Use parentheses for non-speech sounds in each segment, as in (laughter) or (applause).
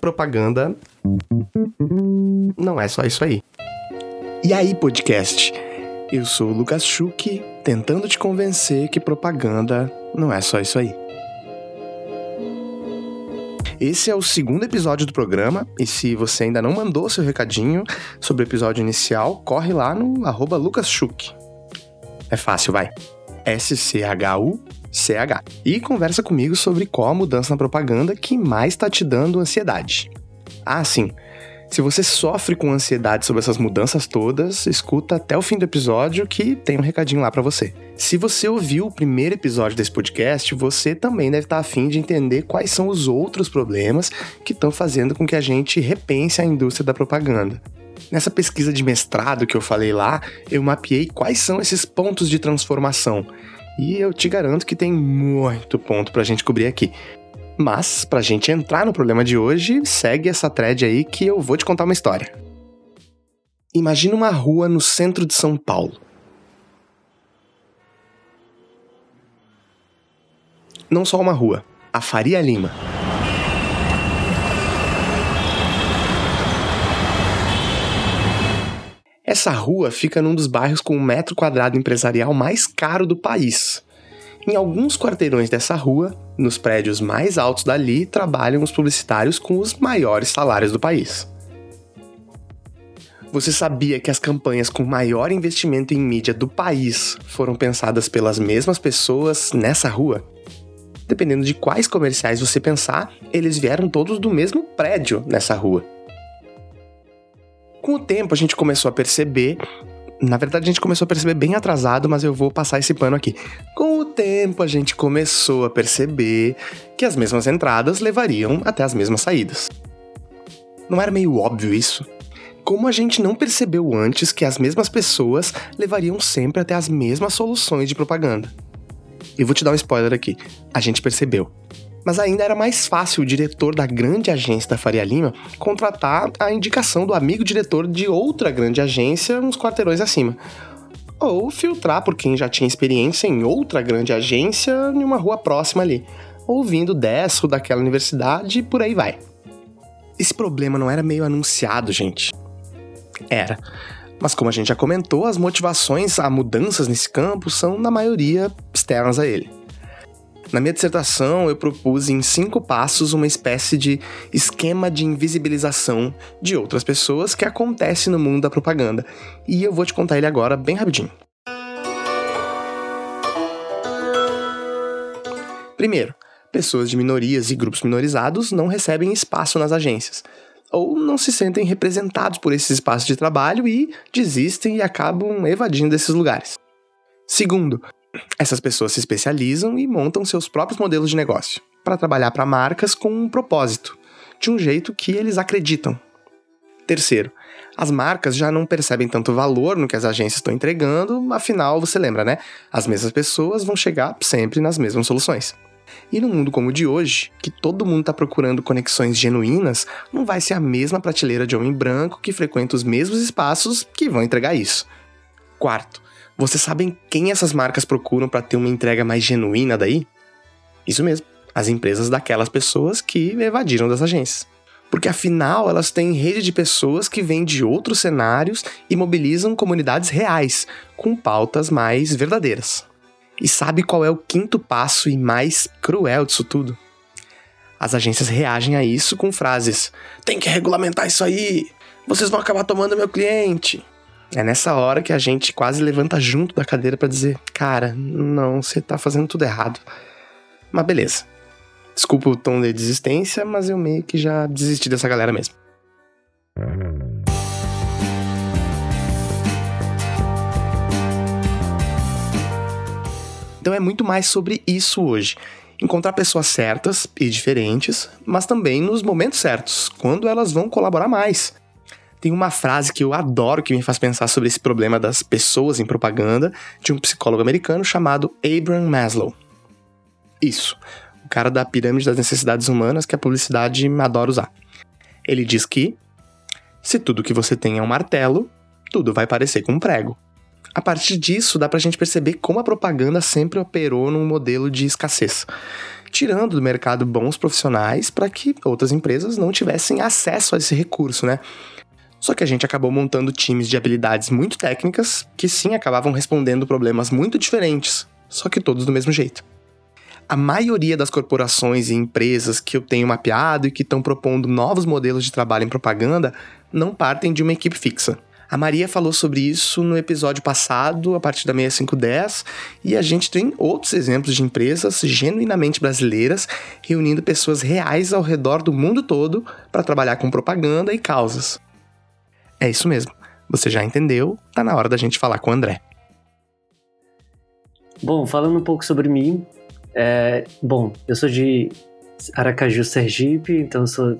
Propaganda não é só isso aí. E aí, podcast? Eu sou o Lucas Schuch, tentando te convencer que propaganda não é só isso aí. Esse é o segundo episódio do programa, e se você ainda não mandou seu recadinho sobre o episódio inicial, corre lá no arroba lucasschuch. É fácil, vai. S-C-H-U-C-H. E conversa comigo sobre qual a mudança na propaganda que mais está te dando ansiedade. Ah, sim. Se você sofre com ansiedade sobre essas mudanças todas, escuta até o fim do episódio que tem um recadinho lá para você. Se você ouviu o primeiro episódio desse podcast, você também deve estar afim de entender quais são os outros problemas que estão fazendo com que a gente repense a indústria da propaganda. Nessa pesquisa de mestrado que eu falei lá, eu mapeei quais são esses pontos de transformação. E eu te garanto que tem muito ponto pra gente cobrir aqui. Mas, pra gente entrar no problema de hoje, segue essa thread aí que eu vou te contar uma história. Imagina uma rua no centro de São Paulo. Não só uma rua, a Faria Lima. Essa rua fica num dos bairros com o metro quadrado empresarial mais caro do país. Em alguns quarteirões dessa rua, nos prédios mais altos dali, trabalham os publicitários com os maiores salários do país. Você sabia que as campanhas com maior investimento em mídia do país foram pensadas pelas mesmas pessoas nessa rua? Dependendo de quais comerciais você pensar, eles vieram todos do mesmo prédio nessa rua. Com o tempo, a gente começou a perceber. Na verdade, a gente começou a perceber bem atrasado, mas eu vou passar esse pano aqui. Com o tempo, a gente começou a perceber que as mesmas entradas levariam até as mesmas saídas. Não era meio óbvio isso? Como a gente não percebeu antes que as mesmas pessoas levariam sempre até as mesmas soluções de propaganda? Eu vou te dar um spoiler aqui. A gente percebeu mas ainda era mais fácil o diretor da grande agência da Faria Lima contratar a indicação do amigo diretor de outra grande agência uns quarteirões acima. Ou filtrar por quem já tinha experiência em outra grande agência em uma rua próxima ali, ou vindo dessa ou daquela universidade e por aí vai. Esse problema não era meio anunciado, gente. Era. Mas como a gente já comentou, as motivações a mudanças nesse campo são, na maioria, externas a ele. Na minha dissertação, eu propus em cinco passos uma espécie de esquema de invisibilização de outras pessoas que acontece no mundo da propaganda. E eu vou te contar ele agora bem rapidinho. Primeiro, pessoas de minorias e grupos minorizados não recebem espaço nas agências, ou não se sentem representados por esses espaços de trabalho e desistem e acabam evadindo desses lugares. Segundo, essas pessoas se especializam e montam seus próprios modelos de negócio para trabalhar para marcas com um propósito, de um jeito que eles acreditam. Terceiro, as marcas já não percebem tanto valor no que as agências estão entregando, afinal, você lembra, né? As mesmas pessoas vão chegar sempre nas mesmas soluções. E no mundo como o de hoje, que todo mundo está procurando conexões genuínas, não vai ser a mesma prateleira de homem branco que frequenta os mesmos espaços que vão entregar isso. Quarto, vocês sabem quem essas marcas procuram para ter uma entrega mais genuína daí? Isso mesmo, as empresas daquelas pessoas que evadiram das agências. Porque afinal elas têm rede de pessoas que vêm de outros cenários e mobilizam comunidades reais, com pautas mais verdadeiras. E sabe qual é o quinto passo e mais cruel disso tudo? As agências reagem a isso com frases: tem que regulamentar isso aí, vocês vão acabar tomando meu cliente. É nessa hora que a gente quase levanta junto da cadeira para dizer: Cara, não, você tá fazendo tudo errado. Mas beleza. Desculpa o tom de desistência, mas eu meio que já desisti dessa galera mesmo. Então é muito mais sobre isso hoje. Encontrar pessoas certas e diferentes, mas também nos momentos certos, quando elas vão colaborar mais tem uma frase que eu adoro que me faz pensar sobre esse problema das pessoas em propaganda, de um psicólogo americano chamado Abraham Maslow. Isso, o cara da pirâmide das necessidades humanas que a publicidade adora usar. Ele diz que se tudo que você tem é um martelo, tudo vai parecer com um prego. A partir disso, dá pra gente perceber como a propaganda sempre operou num modelo de escassez. tirando do mercado bons profissionais para que outras empresas não tivessem acesso a esse recurso, né? Só que a gente acabou montando times de habilidades muito técnicas que sim acabavam respondendo problemas muito diferentes, só que todos do mesmo jeito. A maioria das corporações e empresas que eu tenho mapeado e que estão propondo novos modelos de trabalho em propaganda não partem de uma equipe fixa. A Maria falou sobre isso no episódio passado, a partir da 6510, e a gente tem outros exemplos de empresas genuinamente brasileiras reunindo pessoas reais ao redor do mundo todo para trabalhar com propaganda e causas. É isso mesmo. Você já entendeu? Tá na hora da gente falar com o André. Bom, falando um pouco sobre mim, é, bom, eu sou de Aracaju, Sergipe, então sou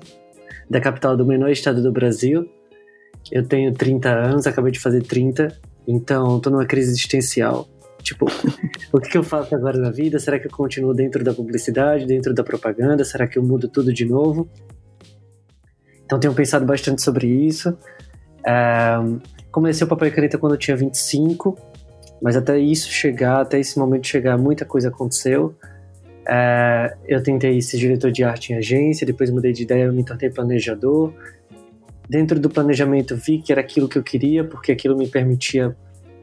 da capital do menor estado do Brasil. Eu tenho 30 anos, acabei de fazer 30, então tô numa crise existencial. Tipo, (laughs) o que, que eu faço agora na vida? Será que eu continuo dentro da publicidade, dentro da propaganda? Será que eu mudo tudo de novo? Então tenho pensado bastante sobre isso. Comecei o papel e caneta quando eu tinha 25, mas até isso chegar, até esse momento chegar, muita coisa aconteceu. Eu tentei ser diretor de arte em agência, depois mudei de ideia, me tornei planejador. Dentro do planejamento vi que era aquilo que eu queria, porque aquilo me permitia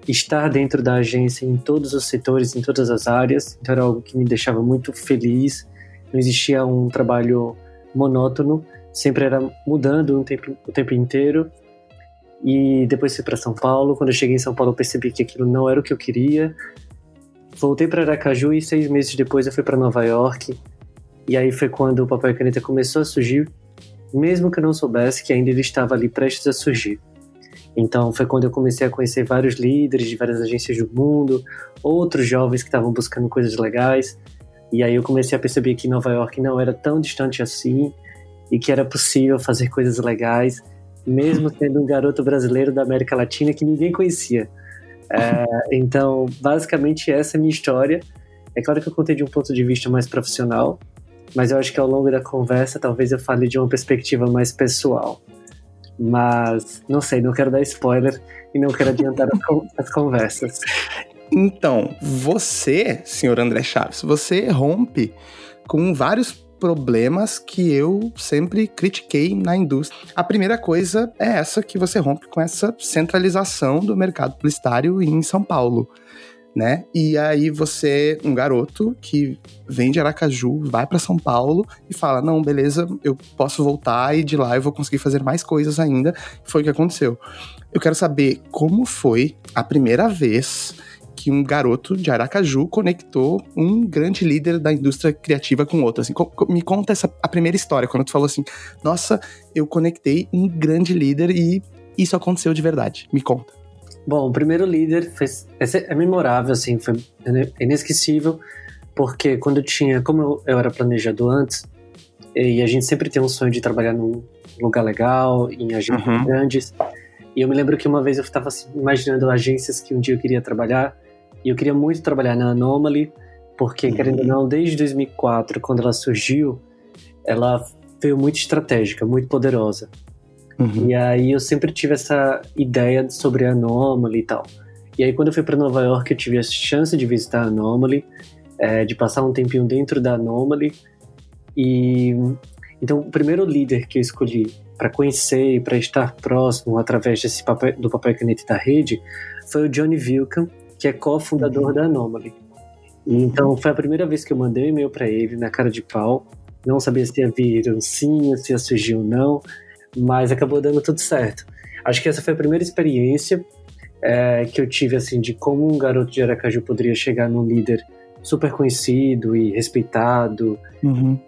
estar dentro da agência em todos os setores, em todas as áreas. Então era algo que me deixava muito feliz. Não existia um trabalho monótono, sempre era mudando tempo, o tempo inteiro. E depois fui para São Paulo. Quando eu cheguei em São Paulo, eu percebi que aquilo não era o que eu queria. Voltei para Aracaju e seis meses depois eu fui para Nova York. E aí foi quando o papel e caneta começou a surgir, mesmo que eu não soubesse que ainda ele estava ali prestes a surgir. Então foi quando eu comecei a conhecer vários líderes de várias agências do mundo, outros jovens que estavam buscando coisas legais. E aí eu comecei a perceber que Nova York não era tão distante assim e que era possível fazer coisas legais mesmo sendo um garoto brasileiro da América Latina que ninguém conhecia. É, então, basicamente, essa é a minha história. É claro que eu contei de um ponto de vista mais profissional, mas eu acho que ao longo da conversa talvez eu fale de uma perspectiva mais pessoal. Mas, não sei, não quero dar spoiler e não quero adiantar as conversas. Então, você, senhor André Chaves, você rompe com vários problemas que eu sempre critiquei na indústria. A primeira coisa é essa que você rompe com essa centralização do mercado publicitário em São Paulo. Né? E aí você, um garoto que vem de Aracaju, vai para São Paulo e fala: "Não, beleza, eu posso voltar e de lá eu vou conseguir fazer mais coisas ainda". Foi o que aconteceu. Eu quero saber como foi a primeira vez que um garoto de Aracaju conectou um grande líder da indústria criativa com outro. Assim, me conta essa a primeira história, quando tu falou assim, nossa, eu conectei um grande líder e isso aconteceu de verdade. Me conta. Bom, o primeiro líder foi, é memorável, assim, foi inesquecível, porque quando eu tinha, como eu, eu era planejador antes, e a gente sempre tem um sonho de trabalhar num lugar legal, em agências uhum. grandes, e eu me lembro que uma vez eu estava assim, imaginando agências que um dia eu queria trabalhar, e eu queria muito trabalhar na Anomaly, porque, uhum. querendo ou não, desde 2004, quando ela surgiu, ela veio muito estratégica, muito poderosa. Uhum. E aí eu sempre tive essa ideia sobre a Anomaly e tal. E aí quando eu fui para Nova York, eu tive a chance de visitar a Anomaly, é, de passar um tempinho dentro da Anomaly. E então o primeiro líder que eu escolhi para conhecer e para estar próximo através desse papel, do papel caneta da rede foi o Johnny Vilcan, que é cofundador da Anomaly. Então foi a primeira vez que eu mandei um e-mail para ele na cara de pau. Não sabia se ia vir um sim, se ia surgir ou não, mas acabou dando tudo certo. Acho que essa foi a primeira experiência é, que eu tive assim de como um garoto de Aracaju poderia chegar num líder super conhecido e respeitado. Uhum.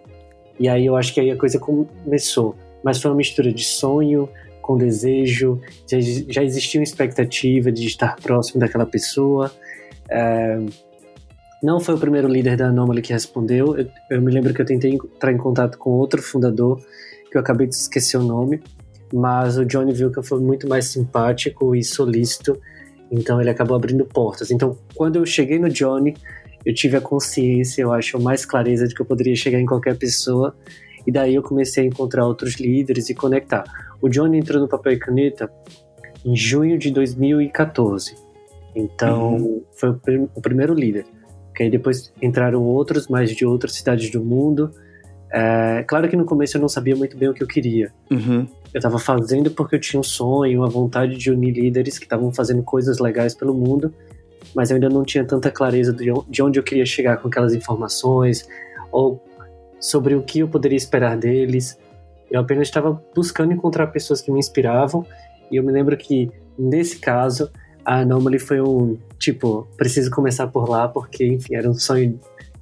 E aí eu acho que aí a coisa começou. Mas foi uma mistura de sonho, com desejo, já, já existia uma expectativa de estar próximo daquela pessoa. É, não foi o primeiro líder da Anomaly que respondeu. Eu, eu, me lembro que eu tentei entrar em contato com outro fundador, que eu acabei de esquecer o nome, mas o Johnny viu que eu fui muito mais simpático e solícito, então ele acabou abrindo portas. Então, quando eu cheguei no Johnny, eu tive a consciência, eu acho, mais clareza de que eu poderia chegar em qualquer pessoa, e daí eu comecei a encontrar outros líderes e conectar. O Johnny entrou no papel e caneta em junho de 2014. Então, uhum. foi o, prim o, primeiro líder. porque aí depois entraram outros, mais de outras cidades do mundo. É, claro que no começo eu não sabia muito bem o que eu queria. Uhum. Eu estava fazendo porque eu tinha um sonho, uma vontade de unir líderes que estavam fazendo coisas legais pelo mundo, mas eu ainda não tinha tanta clareza de onde eu queria chegar com aquelas informações ou sobre o que eu poderia esperar deles. Eu apenas estava buscando encontrar pessoas que me inspiravam e eu me lembro que nesse caso a Anomaly foi um tipo, preciso começar por lá porque enfim era um sonho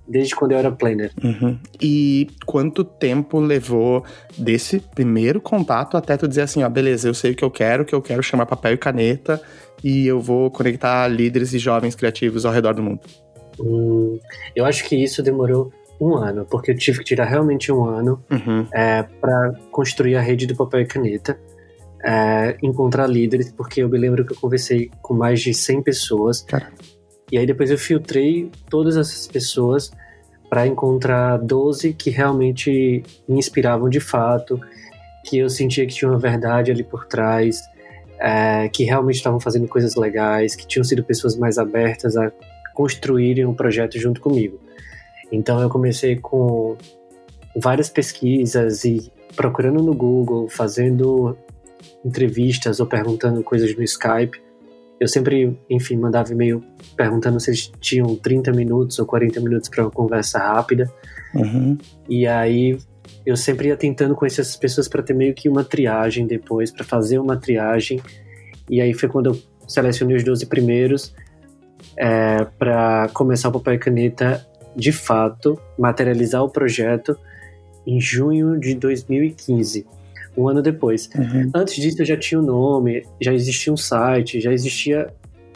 desde quando eu era planner. Uhum. E quanto tempo levou desse primeiro contato até tu dizer assim, ó, beleza, eu sei o que eu quero, que eu quero chamar papel e caneta e eu vou conectar líderes e jovens criativos ao redor do mundo? Hum, eu acho que isso demorou um ano, porque eu tive que tirar realmente um ano uhum. é, para construir a rede do papel e caneta. É, encontrar líderes, porque eu me lembro que eu conversei com mais de 100 pessoas. Cara. E aí depois eu filtrei todas essas pessoas para encontrar 12 que realmente me inspiravam de fato, que eu sentia que tinha uma verdade ali por trás, é, que realmente estavam fazendo coisas legais, que tinham sido pessoas mais abertas a construírem um projeto junto comigo. Então eu comecei com várias pesquisas e procurando no Google, fazendo entrevistas ou perguntando coisas no Skype eu sempre, enfim, mandava e-mail perguntando se eles tinham 30 minutos ou 40 minutos para uma conversa rápida. Uhum. E aí eu sempre ia tentando conhecer essas pessoas para ter meio que uma triagem depois, para fazer uma triagem. E aí foi quando eu selecionei os 12 primeiros é, para começar o papel e caneta de fato, materializar o projeto em junho de 2015 um ano depois. Uhum. Antes disso eu já tinha o um nome, já existia um site, já existia,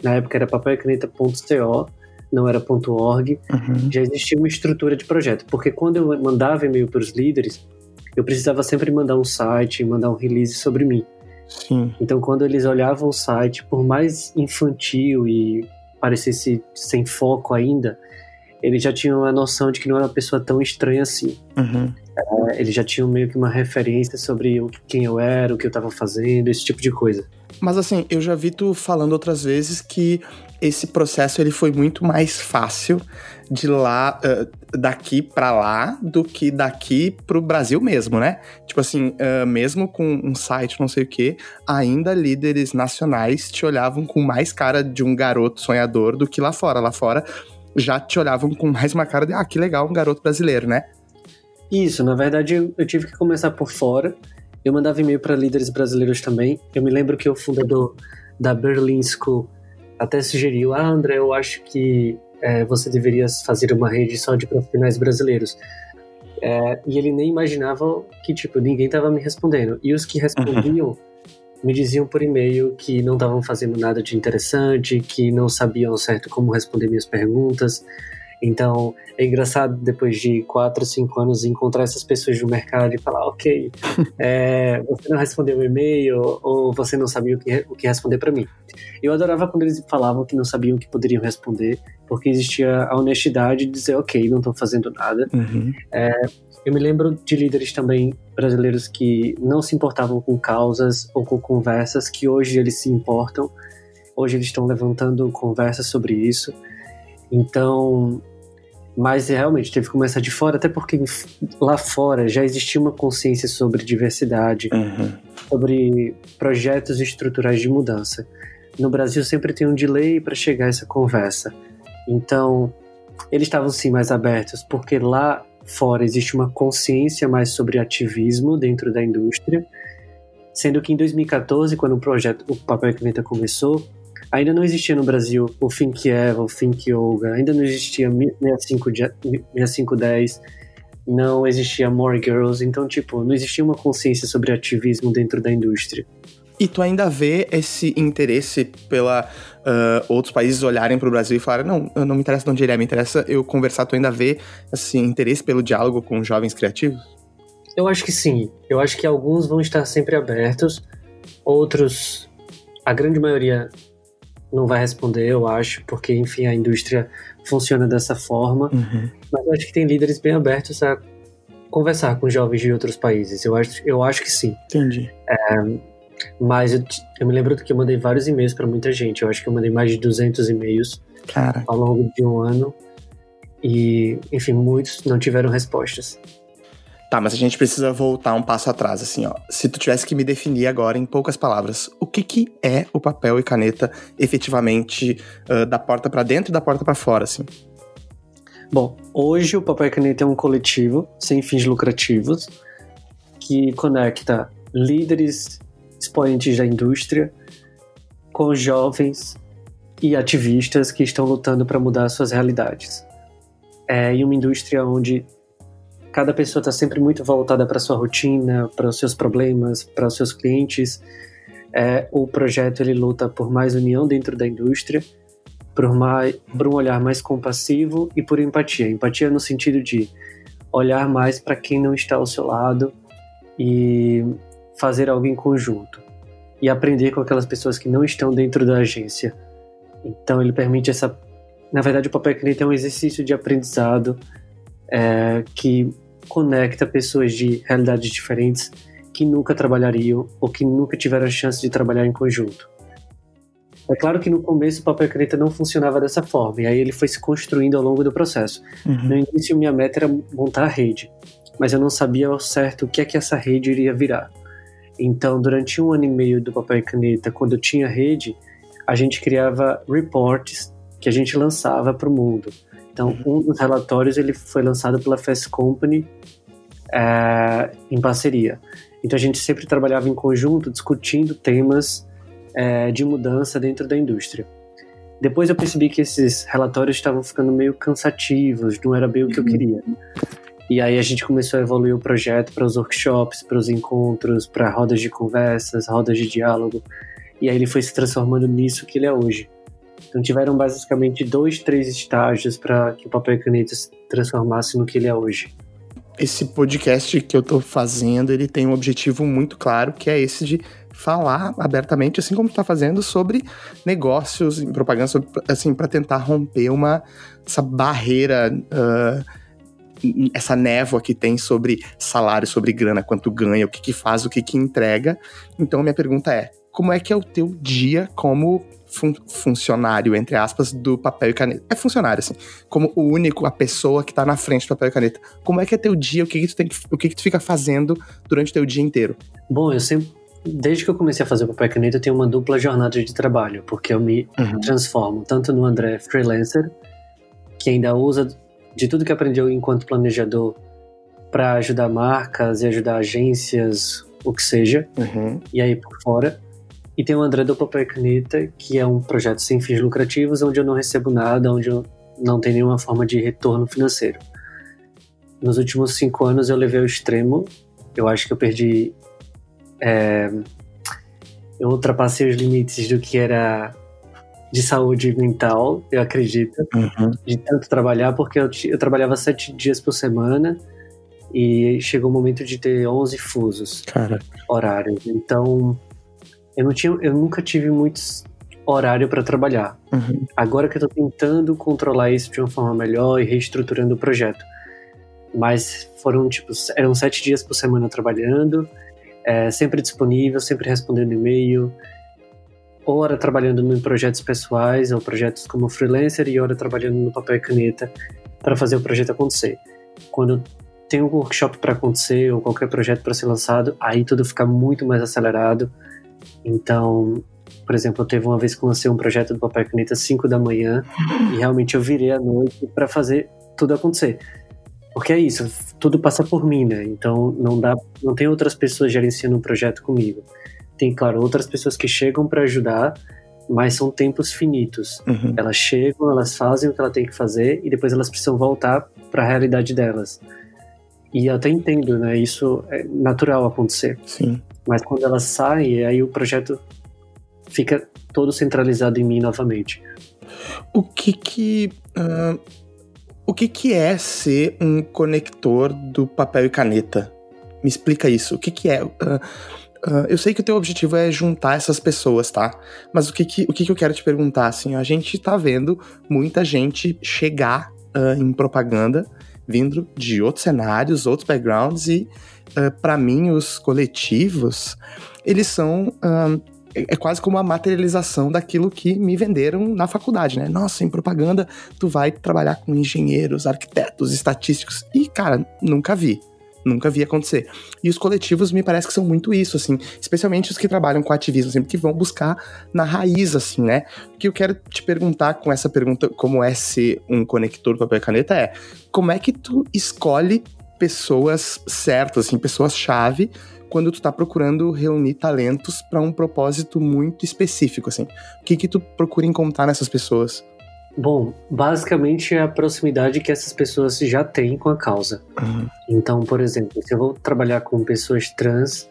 na época era papelcaneta.co, não era .org, uhum. já existia uma estrutura de projeto, porque quando eu mandava e-mail para os líderes, eu precisava sempre mandar um site, mandar um release sobre mim. Sim. Então quando eles olhavam o site, por mais infantil e parecesse sem foco ainda, eles já tinham a noção de que não era uma pessoa tão estranha assim. Uhum. É, eles já tinham meio que uma referência sobre quem eu era, o que eu estava fazendo, esse tipo de coisa. Mas assim, eu já vi tu falando outras vezes que esse processo ele foi muito mais fácil de lá uh, daqui para lá do que daqui pro Brasil mesmo, né? Tipo assim, uh, mesmo com um site não sei o que, ainda líderes nacionais te olhavam com mais cara de um garoto sonhador do que lá fora. Lá fora já te olhavam com mais uma cara de ah, que legal, um garoto brasileiro, né? Isso, na verdade eu, eu tive que começar por fora. Eu mandava e-mail para líderes brasileiros também. Eu me lembro que o fundador da Berlin School até sugeriu: Ah, André, eu acho que é, você deveria fazer uma rede só de profissionais brasileiros. É, e ele nem imaginava que, tipo, ninguém estava me respondendo. E os que respondiam uhum. Me diziam por e-mail que não estavam fazendo nada de interessante, que não sabiam certo como responder minhas perguntas. Então, é engraçado depois de quatro, cinco anos encontrar essas pessoas no mercado e falar, ok, (laughs) é, você não respondeu o e-mail ou você não sabia o que, o que responder para mim. Eu adorava quando eles falavam que não sabiam o que poderiam responder, porque existia a honestidade de dizer, ok, não estou fazendo nada. Uhum. É, eu me lembro de líderes também brasileiros que não se importavam com causas ou com conversas que hoje eles se importam. Hoje eles estão levantando conversas sobre isso. Então, mas realmente teve que começar de fora, até porque lá fora já existia uma consciência sobre diversidade, uhum. sobre projetos estruturais de mudança. No Brasil sempre tem um delay para chegar a essa conversa. Então, eles estavam sim mais abertos, porque lá fora existe uma consciência mais sobre ativismo dentro da indústria, sendo que em 2014, quando o projeto o Papel Caneta começou, Ainda não existia no Brasil o Think Eva, o Think Yoga, ainda não existia 6510, não existia More Girls, então, tipo, não existia uma consciência sobre ativismo dentro da indústria. E tu ainda vê esse interesse pela uh, outros países olharem para o Brasil e falarem, não, não me interessa de onde ele é, me interessa eu conversar, tu ainda vê esse interesse pelo diálogo com jovens criativos? Eu acho que sim. Eu acho que alguns vão estar sempre abertos, outros, a grande maioria não vai responder, eu acho, porque, enfim, a indústria funciona dessa forma. Uhum. Mas eu acho que tem líderes bem abertos a conversar com jovens de outros países. Eu acho, eu acho que sim. Entendi. É, mas eu, eu, me lembro que eu mandei vários e-mails para muita gente. Eu acho que eu mandei mais de 200 e-mails Cara. ao longo de um ano. E, enfim, muitos não tiveram respostas. Tá, mas a gente precisa voltar um passo atrás, assim, ó. Se tu tivesse que me definir agora em poucas palavras, o que que é o papel e caneta efetivamente uh, da porta para dentro e da porta para fora, assim? Bom, hoje o Papel e Caneta é um coletivo sem fins lucrativos que conecta líderes, expoentes da indústria com jovens e ativistas que estão lutando para mudar suas realidades. É em uma indústria onde cada pessoa está sempre muito voltada para sua rotina, para os seus problemas, para os seus clientes. É, o projeto ele luta por mais união dentro da indústria, por, mais, por um olhar mais compassivo e por empatia. Empatia no sentido de olhar mais para quem não está ao seu lado e fazer algo em conjunto e aprender com aquelas pessoas que não estão dentro da agência. Então ele permite essa, na verdade o papel caneta é um exercício de aprendizado é, que conecta pessoas de realidades diferentes que nunca trabalhariam ou que nunca tiveram a chance de trabalhar em conjunto. É claro que no começo o papel caneta não funcionava dessa forma, e aí ele foi se construindo ao longo do processo. Uhum. No início, minha meta era montar a rede, mas eu não sabia ao certo o que é que essa rede iria virar. Então, durante um ano e meio do papel e caneta, quando eu tinha rede, a gente criava reports que a gente lançava para o mundo. Então, um dos relatórios ele foi lançado pela Fast Company é, em parceria. Então, a gente sempre trabalhava em conjunto, discutindo temas é, de mudança dentro da indústria. Depois eu percebi que esses relatórios estavam ficando meio cansativos, não era bem o que eu queria. E aí a gente começou a evoluir o projeto para os workshops, para os encontros, para rodas de conversas, rodas de diálogo. E aí ele foi se transformando nisso que ele é hoje. Então tiveram basicamente dois, três estágios para que o papel e caneta se transformasse no que ele é hoje. Esse podcast que eu estou fazendo, ele tem um objetivo muito claro, que é esse de falar abertamente, assim como está fazendo, sobre negócios propaganda, sobre, assim, para tentar romper uma essa barreira, uh, essa névoa que tem sobre salário, sobre grana, quanto ganha, o que, que faz, o que, que entrega. Então, minha pergunta é: como é que é o teu dia como fun funcionário, entre aspas, do papel e caneta. É funcionário, assim. Como o único, a pessoa que tá na frente do papel e caneta. Como é que é teu dia? O que, que tu tem que, o que, que tu fica fazendo durante o teu dia inteiro? Bom, eu sempre. Desde que eu comecei a fazer o papel e caneta, eu tenho uma dupla jornada de trabalho, porque eu me uhum. transformo tanto no André freelancer, que ainda usa de tudo que aprendeu enquanto planejador para ajudar marcas e ajudar agências, o que seja, uhum. e aí por fora e tem o André do Papel Caneta, que é um projeto sem fins lucrativos, onde eu não recebo nada, onde eu não tenho nenhuma forma de retorno financeiro. Nos últimos cinco anos eu levei ao extremo. Eu acho que eu perdi. É, eu ultrapassei os limites do que era de saúde mental, eu acredito, uhum. de tanto trabalhar, porque eu, eu trabalhava sete dias por semana e chegou o momento de ter 11 fusos Cara. horários. Então, eu, não tinha, eu nunca tive muitos horário para trabalhar. Uhum. Agora que eu tô tentando controlar isso de uma forma melhor e reestruturando o projeto. Mas foram, tipo, eram sete dias por semana trabalhando, é, sempre disponível, sempre respondendo e-mail, hora trabalhando em projetos pessoais ou projetos como freelancer e hora trabalhando no papel e caneta para fazer o projeto acontecer. Quando tem um workshop para acontecer ou qualquer projeto para ser lançado, aí tudo fica muito mais acelerado então, por exemplo, eu teve uma vez que lancei um projeto do Papel Caneta às 5 da manhã e realmente eu virei à noite para fazer tudo acontecer. Porque é isso, tudo passa por mim, né? Então não dá, não tem outras pessoas gerenciando um projeto comigo. Tem, claro, outras pessoas que chegam para ajudar, mas são tempos finitos. Uhum. Elas chegam, elas fazem o que ela tem que fazer e depois elas precisam voltar para a realidade delas. E eu até entendo, né? Isso é natural acontecer. Sim. Mas quando ela sai, aí o projeto fica todo centralizado em mim novamente. O que que uh, o que que é ser um conector do papel e caneta? Me explica isso. O que que é? Uh, uh, eu sei que o teu objetivo é juntar essas pessoas, tá? Mas o que que, o que, que eu quero te perguntar, assim, a gente tá vendo muita gente chegar em propaganda vindo de outros cenários, outros backgrounds e uh, eh, para mim, os coletivos, eles são uh, é quase como a materialização daquilo que me venderam na faculdade, né? Nossa, em propaganda tu vai trabalhar com engenheiros, arquitetos, estatísticos. E, cara, nunca vi. Nunca vi acontecer. E os coletivos me parece que são muito isso, assim, especialmente os que trabalham com ativismo, sempre que vão buscar na raiz, assim, né? O que eu quero te perguntar com essa pergunta, como é ser um conector papel e caneta, é como é que tu escolhe pessoas certas, assim, pessoas-chave, quando tu tá procurando reunir talentos para um propósito muito específico, assim. O que que tu procura encontrar nessas pessoas? Bom, basicamente é a proximidade que essas pessoas já têm com a causa. Uhum. Então, por exemplo, se eu vou trabalhar com pessoas trans,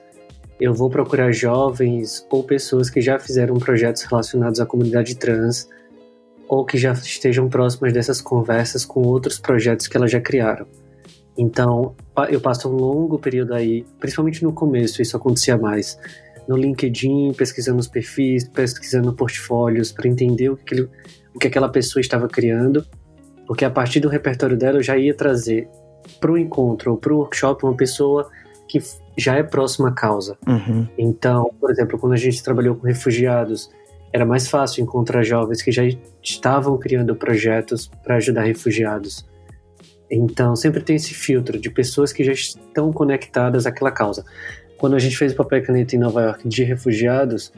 eu vou procurar jovens ou pessoas que já fizeram projetos relacionados à comunidade trans ou que já estejam próximas dessas conversas com outros projetos que elas já criaram. Então, eu passo um longo período aí, principalmente no começo, isso acontecia mais, no LinkedIn, pesquisando os perfis, pesquisando portfólios, para entender o que, ele, o que aquela pessoa estava criando, porque a partir do repertório dela eu já ia trazer para o encontro ou para o workshop uma pessoa que já é próxima à causa. Uhum. Então, por exemplo, quando a gente trabalhou com refugiados, era mais fácil encontrar jovens que já estavam criando projetos para ajudar refugiados. Então, sempre tem esse filtro de pessoas que já estão conectadas àquela causa. Quando a gente fez o papel e caneta em Nova York de refugiados,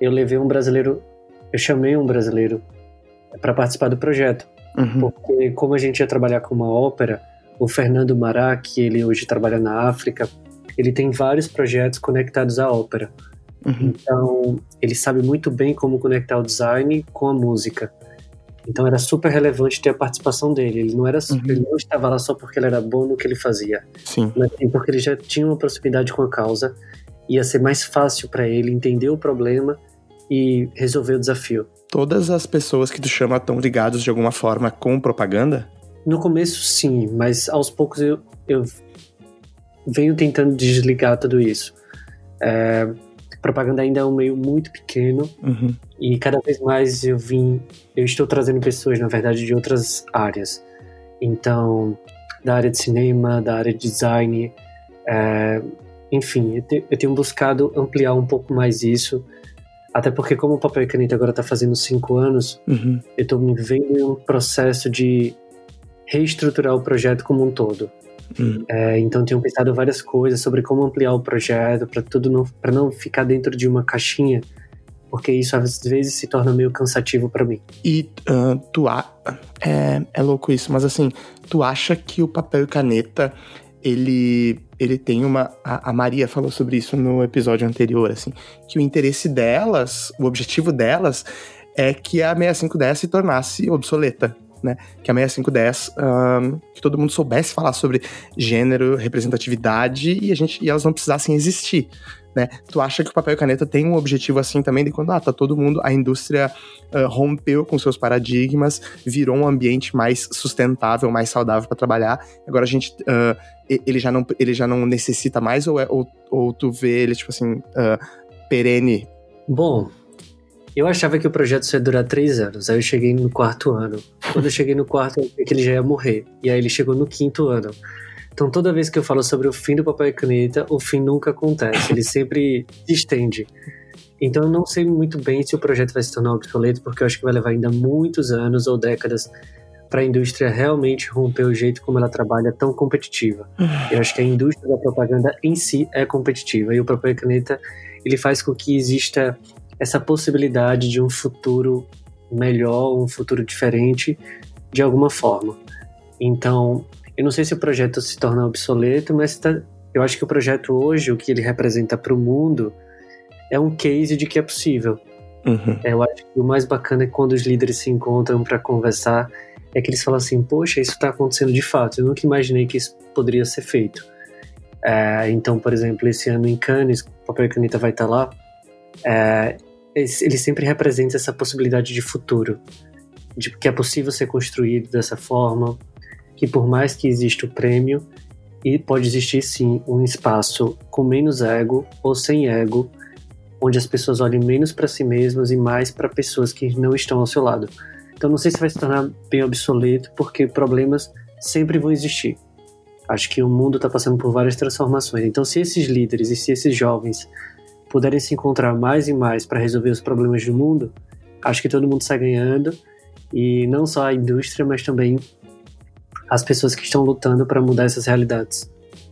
eu levei um brasileiro, eu chamei um brasileiro para participar do projeto. Uhum. Porque como a gente ia trabalhar com uma ópera, o Fernando Mará, que ele hoje trabalha na África, ele tem vários projetos conectados à ópera. Uhum. Então, ele sabe muito bem como conectar o design com a música. Então era super relevante ter a participação dele. Ele não era uhum. ele não estava lá só porque ele era bom no que ele fazia. Sim. Mas porque ele já tinha uma proximidade com a causa. Ia ser mais fácil para ele entender o problema e resolver o desafio. Todas as pessoas que tu chama estão ligados de alguma forma com propaganda? No começo, sim, mas aos poucos eu, eu venho tentando desligar tudo isso. É, propaganda ainda é um meio muito pequeno uhum. e cada vez mais eu vim, eu estou trazendo pessoas, na verdade, de outras áreas. Então, da área de cinema, da área de design, é, enfim, eu, te, eu tenho buscado ampliar um pouco mais isso até porque, como o Papel e Caneta agora está fazendo cinco anos, uhum. eu estou me vendo em um processo de reestruturar o projeto como um todo. Uhum. É, então, tenho pensado várias coisas sobre como ampliar o projeto para tudo não, para não ficar dentro de uma caixinha, porque isso às vezes se torna meio cansativo para mim. E uh, tu a, é, é louco isso, mas assim, tu acha que o papel e caneta ele, ele tem uma. A, a, Maria falou sobre isso no episódio anterior, assim, que o interesse delas, o objetivo delas é que a 6510 se tornasse obsoleta. Né? Que a 6510, um, que todo mundo soubesse falar sobre gênero, representatividade e a gente e elas não precisassem existir né? Tu acha que o papel e caneta tem um objetivo assim também de quando ah, tá todo mundo, a indústria uh, rompeu com seus paradigmas, virou um ambiente mais sustentável, mais saudável para trabalhar. Agora a gente uh, ele já não ele já não necessita mais ou é, ou, ou tu vê ele tipo assim uh, perene? Bom, eu achava que o projeto ia durar três anos, aí eu cheguei no quarto ano. Quando eu cheguei no quarto, eu que ele já ia morrer. E aí ele chegou no quinto ano. Então, toda vez que eu falo sobre o fim do papel e caneta, o fim nunca acontece, ele sempre se estende. Então, eu não sei muito bem se o projeto vai se tornar obsoleto, porque eu acho que vai levar ainda muitos anos ou décadas para a indústria realmente romper o jeito como ela trabalha tão competitiva. Eu acho que a indústria da propaganda em si é competitiva e o papel e caneta ele faz com que exista essa possibilidade de um futuro melhor, um futuro diferente de alguma forma. Então, eu não sei se o projeto se torna obsoleto, mas tá, eu acho que o projeto hoje, o que ele representa para o mundo, é um case de que é possível. Uhum. Eu acho que o mais bacana é quando os líderes se encontram para conversar, é que eles falam assim: Poxa, isso está acontecendo de fato. Eu nunca imaginei que isso poderia ser feito. É, então, por exemplo, esse ano em Cannes, o papel e caneta vai estar tá lá. É, ele sempre representa essa possibilidade de futuro, de que é possível ser construído dessa forma, que por mais que exista o prêmio, e pode existir sim um espaço com menos ego ou sem ego, onde as pessoas olhem menos para si mesmas e mais para pessoas que não estão ao seu lado. Então não sei se vai se tornar bem obsoleto, porque problemas sempre vão existir. Acho que o mundo está passando por várias transformações. Então se esses líderes e se esses jovens puderem se encontrar mais e mais para resolver os problemas do mundo, acho que todo mundo sai ganhando e não só a indústria, mas também as pessoas que estão lutando para mudar essas realidades.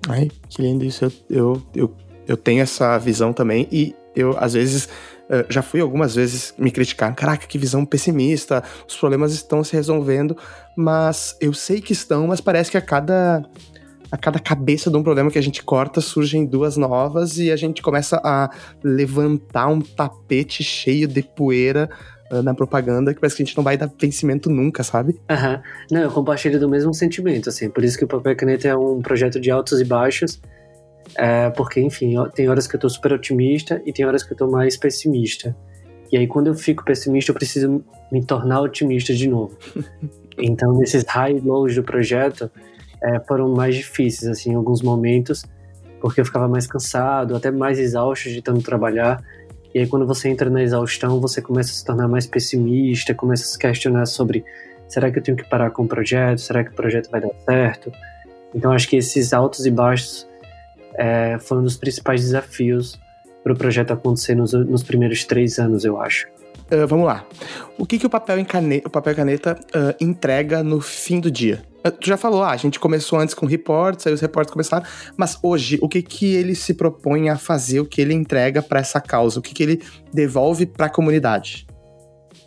Ai, que lindo isso. Eu, eu, eu, tenho essa visão também e eu, às vezes, eh, já fui algumas vezes me criticar. Caraca, que visão pessimista, os problemas estão se resolvendo, mas eu sei que estão, mas parece que a cada a cada cabeça de um problema que a gente corta surgem duas novas e a gente começa a levantar um tapete cheio de poeira na propaganda que parece que a gente não vai dar vencimento nunca, sabe? Aham. Uhum. Não, eu compartilho do mesmo sentimento, assim. Por isso que o Papel Caneta é um projeto de altos e baixos. É, porque, enfim, tem horas que eu tô super otimista e tem horas que eu tô mais pessimista. E aí, quando eu fico pessimista, eu preciso me tornar otimista de novo. (laughs) então, nesses high lows do projeto, é, foram mais difíceis, assim, em alguns momentos, porque eu ficava mais cansado, até mais exausto de tanto trabalhar. E aí, quando você entra na exaustão, você começa a se tornar mais pessimista, começa a se questionar sobre: será que eu tenho que parar com o projeto? Será que o projeto vai dar certo? Então, acho que esses altos e baixos é, foi um dos principais desafios para o projeto acontecer nos, nos primeiros três anos, eu acho. Uh, vamos lá. O que, que o papel caneta, o papel caneta uh, entrega no fim do dia? Uh, tu já falou, ah, a gente começou antes com reports, aí os reports começaram, mas hoje, o que, que ele se propõe a fazer, o que ele entrega para essa causa, o que, que ele devolve para a comunidade?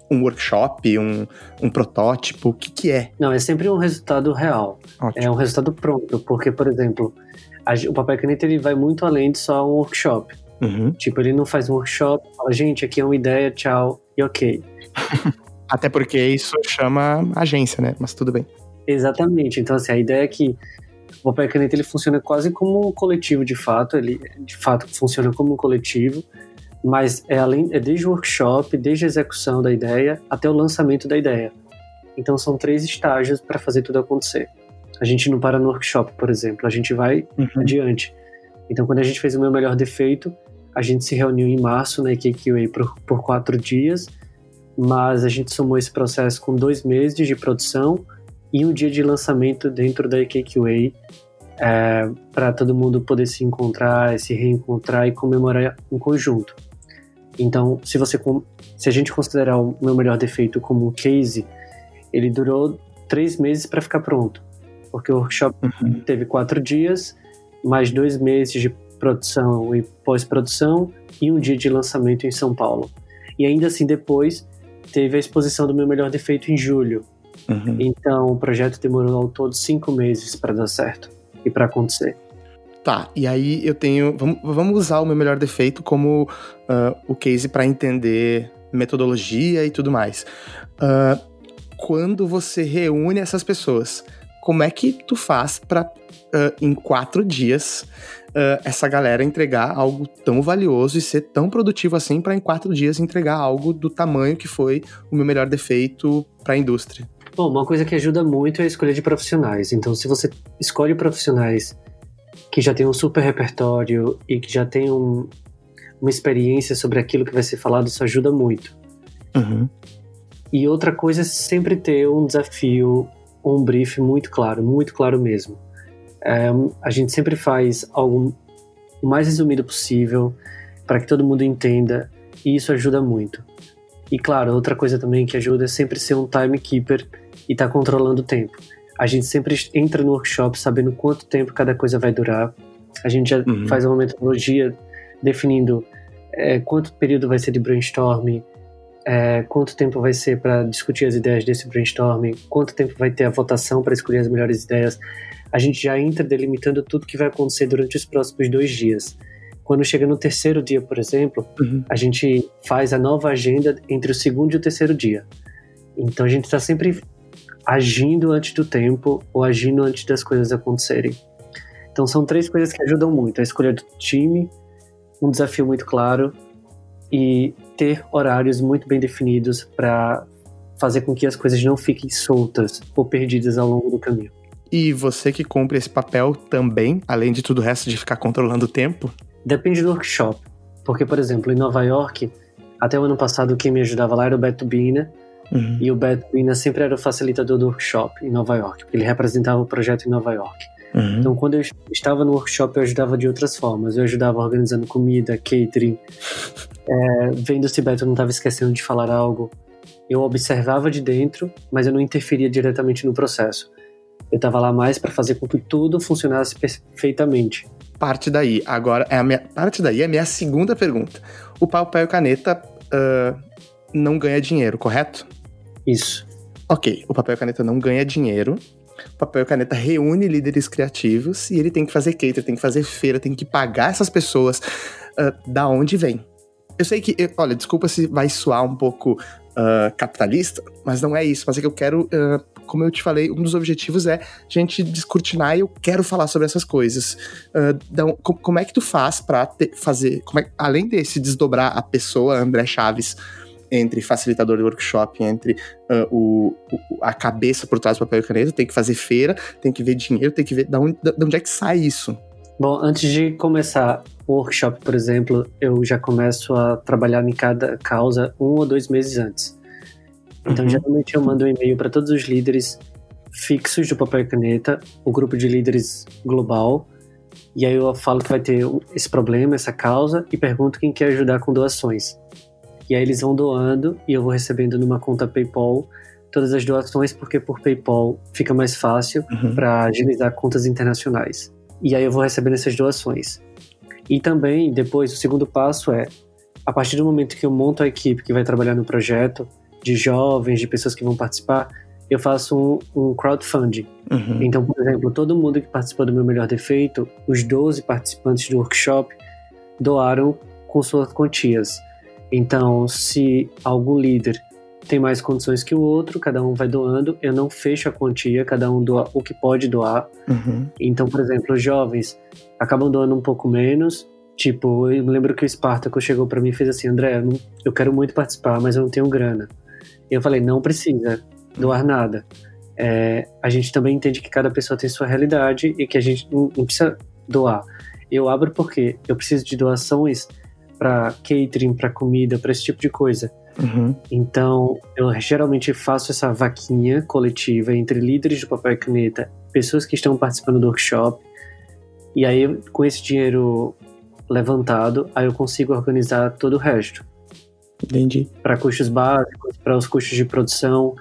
Um workshop, um, um protótipo, o que, que é? Não, é sempre um resultado real. Ótimo. É um resultado pronto, porque, por exemplo, a, o papel caneta ele vai muito além de só um workshop. Uhum. Tipo, ele não faz um workshop, fala, gente, aqui é uma ideia, tchau, e ok. (laughs) Até porque isso chama agência, né? Mas tudo bem. Exatamente. Então, assim, a ideia é que o papel caneta ele funciona quase como um coletivo de fato, ele de fato funciona como um coletivo, mas é além é desde o workshop, desde a execução da ideia até o lançamento da ideia. Então são três estágios para fazer tudo acontecer. A gente não para no workshop, por exemplo, a gente vai uhum. adiante. Então, quando a gente fez o meu melhor defeito, a gente se reuniu em março na EKQA por, por quatro dias, mas a gente somou esse processo com dois meses de produção e um dia de lançamento dentro da EKQA é, para todo mundo poder se encontrar, se reencontrar e comemorar em conjunto. Então, se você se a gente considerar o meu melhor defeito como um case, ele durou três meses para ficar pronto porque o workshop uhum. teve quatro dias, mais dois meses de produção e pós-produção e um dia de lançamento em São Paulo. E ainda assim, depois teve a exposição do meu melhor defeito em julho. Uhum. Então, o projeto demorou ao todo cinco meses para dar certo e para acontecer. Tá, e aí eu tenho. Vamos, vamos usar o meu melhor defeito como uh, o case para entender metodologia e tudo mais. Uh, quando você reúne essas pessoas, como é que tu faz para uh, em quatro dias uh, essa galera entregar algo tão valioso e ser tão produtivo assim para em quatro dias entregar algo do tamanho que foi o meu melhor defeito para a indústria? Bom, uma coisa que ajuda muito é a escolha de profissionais. Então, se você escolhe profissionais que já têm um super repertório e que já têm um, uma experiência sobre aquilo que vai ser falado, isso ajuda muito. Uhum. E outra coisa é sempre ter um desafio um brief muito claro, muito claro mesmo. É, a gente sempre faz algo o mais resumido possível para que todo mundo entenda e isso ajuda muito. E claro, outra coisa também que ajuda é sempre ser um timekeeper e estar tá controlando o tempo. A gente sempre entra no workshop sabendo quanto tempo cada coisa vai durar. A gente já uhum. faz uma metodologia definindo é, quanto período vai ser de brainstorming, é, quanto tempo vai ser para discutir as ideias desse brainstorming, quanto tempo vai ter a votação para escolher as melhores ideias. A gente já entra delimitando tudo que vai acontecer durante os próximos dois dias. Quando chega no terceiro dia, por exemplo, uhum. a gente faz a nova agenda entre o segundo e o terceiro dia. Então a gente está sempre agindo antes do tempo ou agindo antes das coisas acontecerem. Então são três coisas que ajudam muito: a escolha do time, um desafio muito claro e ter horários muito bem definidos para fazer com que as coisas não fiquem soltas ou perdidas ao longo do caminho. E você que cumpre esse papel também, além de tudo o resto de ficar controlando o tempo? Depende do workshop. Porque, por exemplo, em Nova York, até o ano passado quem me ajudava lá era o Beto Bina. Uhum. E o Beto Bina sempre era o facilitador do workshop em Nova York, porque ele representava o projeto em Nova York. Uhum. Então, quando eu estava no workshop, eu ajudava de outras formas. Eu ajudava organizando comida, catering, (laughs) é, vendo se Beto não estava esquecendo de falar algo. Eu observava de dentro, mas eu não interferia diretamente no processo. Eu estava lá mais para fazer com que tudo funcionasse perfeitamente. Parte daí. Agora, é a minha, parte daí é a minha segunda pergunta. O papel e caneta uh, não ganha dinheiro, correto? Isso. Ok, o papel e caneta não ganha dinheiro, Papel e Caneta reúne líderes criativos e ele tem que fazer cater, tem que fazer feira, tem que pagar essas pessoas uh, da onde vem. Eu sei que, eu, olha, desculpa se vai soar um pouco uh, capitalista, mas não é isso. Mas é que eu quero, uh, como eu te falei, um dos objetivos é a gente descortinar e eu quero falar sobre essas coisas. Então, como é que tu faz pra fazer, é, além desse desdobrar a pessoa, André Chaves, entre facilitador de workshop, entre uh, o, o, a cabeça por trás do papel e caneta, tem que fazer feira, tem que ver dinheiro, tem que ver de onde, de onde é que sai isso. Bom, antes de começar o workshop, por exemplo, eu já começo a trabalhar em cada causa um ou dois meses antes. Então, uhum. geralmente eu mando um e-mail para todos os líderes fixos do papel e caneta, o grupo de líderes global, e aí eu falo que vai ter esse problema, essa causa, e pergunto quem quer ajudar com doações. E aí eles vão doando e eu vou recebendo numa conta PayPal todas as doações, porque por PayPal fica mais fácil uhum. para agilizar contas internacionais. E aí eu vou recebendo essas doações. E também, depois, o segundo passo é, a partir do momento que eu monto a equipe que vai trabalhar no projeto, de jovens, de pessoas que vão participar, eu faço um, um crowdfunding. Uhum. Então, por exemplo, todo mundo que participou do meu melhor defeito, os 12 participantes do workshop, doaram com suas quantias. Então, se algum líder tem mais condições que o outro, cada um vai doando. Eu não fecho a quantia, cada um doa o que pode doar. Uhum. Então, por exemplo, os jovens acabam doando um pouco menos. Tipo, eu lembro que o Spartaco chegou para mim e fez assim: André, eu, não, eu quero muito participar, mas eu não tenho grana. Eu falei: não precisa doar nada. É, a gente também entende que cada pessoa tem sua realidade e que a gente não, não precisa doar. Eu abro porque eu preciso de doações para catering, para comida, para esse tipo de coisa. Uhum. Então, eu geralmente faço essa vaquinha coletiva entre líderes de papel e caneta, pessoas que estão participando do workshop, e aí com esse dinheiro levantado, aí eu consigo organizar todo o resto. Entendi. Para custos básicos, para os custos de produção.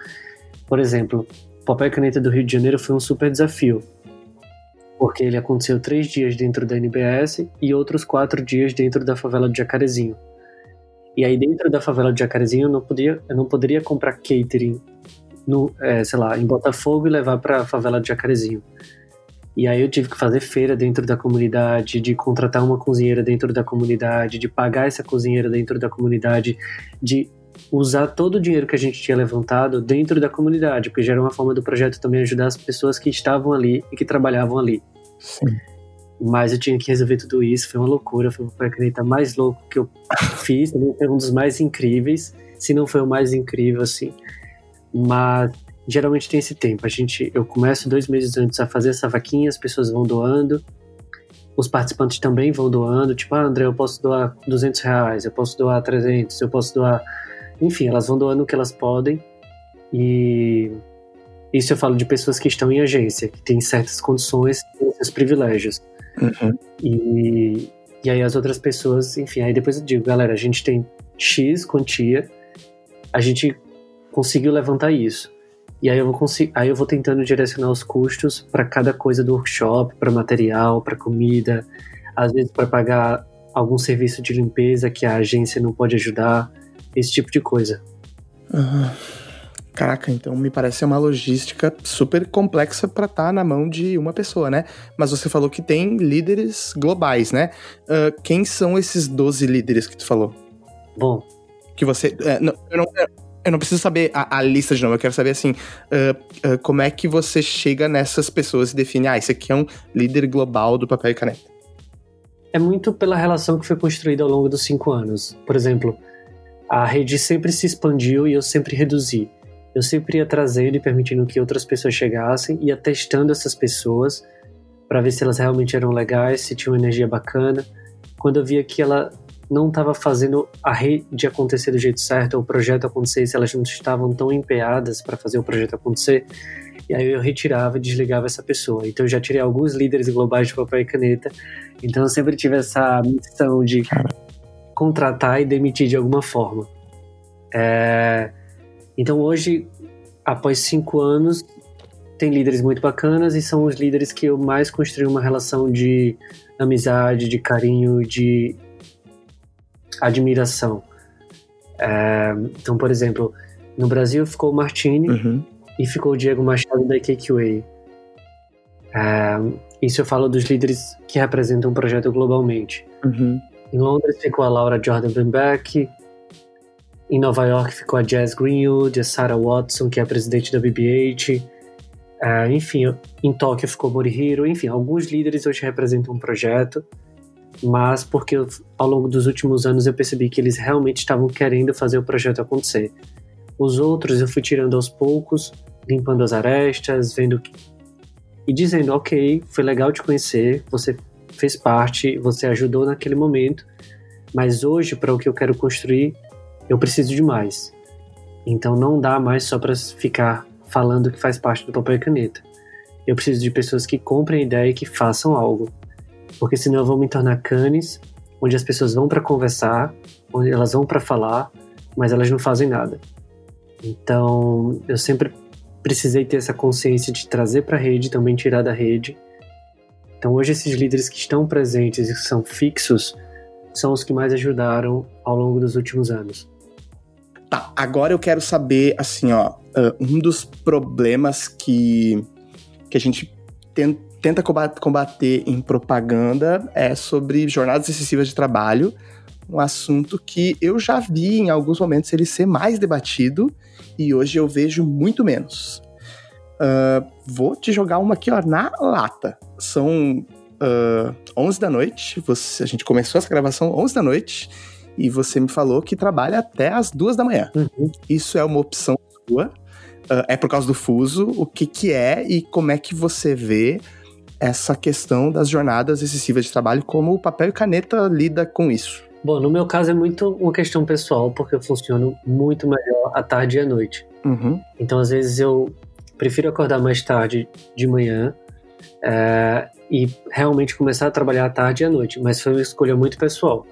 Por exemplo, papel e caneta do Rio de Janeiro foi um super desafio porque ele aconteceu três dias dentro da NBS e outros quatro dias dentro da favela do Jacarezinho. E aí dentro da favela do Jacarezinho eu não podia, eu não poderia comprar catering no, é, sei lá, em Botafogo e levar para a favela do Jacarezinho. E aí eu tive que fazer feira dentro da comunidade, de contratar uma cozinheira dentro da comunidade, de pagar essa cozinheira dentro da comunidade, de usar todo o dinheiro que a gente tinha levantado dentro da comunidade, porque já era uma forma do projeto também ajudar as pessoas que estavam ali e que trabalhavam ali. Sim. Mas eu tinha que resolver tudo isso, foi uma loucura, foi a caneta mais louco que eu fiz, (laughs) foi um dos mais incríveis, se não foi o mais incrível, assim. Mas geralmente tem esse tempo, a gente, eu começo dois meses antes a fazer essa vaquinha, as pessoas vão doando, os participantes também vão doando, tipo, ah, André, eu posso doar 200 reais, eu posso doar 300, eu posso doar enfim, elas vão doando o que elas podem. E isso eu falo de pessoas que estão em agência, que têm certas condições, têm seus privilégios. Uhum. E, e aí as outras pessoas, enfim, aí depois eu digo, galera, a gente tem X quantia, a gente conseguiu levantar isso. E aí eu vou, aí eu vou tentando direcionar os custos para cada coisa do workshop, para material, para comida, às vezes para pagar algum serviço de limpeza que a agência não pode ajudar esse tipo de coisa. Uhum. Caraca, então me parece uma logística super complexa para estar tá na mão de uma pessoa, né? Mas você falou que tem líderes globais, né? Uh, quem são esses 12 líderes que tu falou? Bom. Que você. É, não, eu, não, eu não preciso saber a, a, lista de novo, eu quero saber assim. Uh, uh, como é que você chega nessas pessoas e define, ah, esse aqui é um líder global do papel e caneta? É muito pela relação que foi construída ao longo dos cinco anos. Por exemplo, a rede sempre se expandiu e eu sempre reduzi. Eu sempre ia trazendo e permitindo que outras pessoas chegassem, ia testando essas pessoas para ver se elas realmente eram legais, se tinham energia bacana. Quando eu via que ela não estava fazendo a rede acontecer do jeito certo, ou o projeto acontecer, se elas não estavam tão empenhadas para fazer o projeto acontecer, e aí eu retirava e desligava essa pessoa. Então eu já tirei alguns líderes globais de papel e caneta. Então eu sempre tive essa missão de contratar e demitir de alguma forma. É... Então hoje, após cinco anos, tem líderes muito bacanas e são os líderes que eu mais construí uma relação de amizade, de carinho, de admiração. É... Então, por exemplo, no Brasil ficou o Martini, uhum e ficou o Diego Machado da KQA. É, isso eu falo dos líderes que representam o projeto globalmente. Uhum. Em Londres ficou a Laura Jordan Benbeck. Em Nova York ficou a Jazz Greenwood, a Sarah Watson, que é a presidente da BB-8. É, enfim, em Tóquio ficou Morihiro. Enfim, alguns líderes hoje representam um projeto, mas porque ao longo dos últimos anos eu percebi que eles realmente estavam querendo fazer o projeto acontecer. Os outros eu fui tirando aos poucos, limpando as arestas, vendo que... e dizendo, ok, foi legal te conhecer, você fez parte, você ajudou naquele momento, mas hoje para o que eu quero construir, eu preciso de mais. Então não dá mais só para ficar falando que faz parte do papel e caneta. Eu preciso de pessoas que comprem a ideia e que façam algo. Porque senão eu vou me tornar canes, onde as pessoas vão para conversar, onde elas vão para falar, mas elas não fazem nada. Então, eu sempre precisei ter essa consciência de trazer para a rede, também tirar da rede. Então, hoje, esses líderes que estão presentes e que são fixos são os que mais ajudaram ao longo dos últimos anos. Tá, agora eu quero saber, assim, ó, uh, um dos problemas que, que a gente tem, tenta combater em propaganda é sobre jornadas excessivas de trabalho, um assunto que eu já vi em alguns momentos ele ser mais debatido e hoje eu vejo muito menos. Uh, vou te jogar uma aqui ó, na lata. São uh, ah, 11 da noite, você, a gente começou essa gravação 11 da noite e você me falou que trabalha até as duas da manhã. Uhum. Isso é uma opção sua? Uh, é por causa do fuso? O que que é e como é que você vê essa questão das jornadas excessivas de trabalho, como o papel e caneta lida com isso? Bom, no meu caso é muito uma questão pessoal, porque eu funciono muito melhor à tarde e à noite. Uhum. Então, às vezes, eu prefiro acordar mais tarde de manhã é, e realmente começar a trabalhar à tarde e à noite, mas foi uma escolha muito pessoal.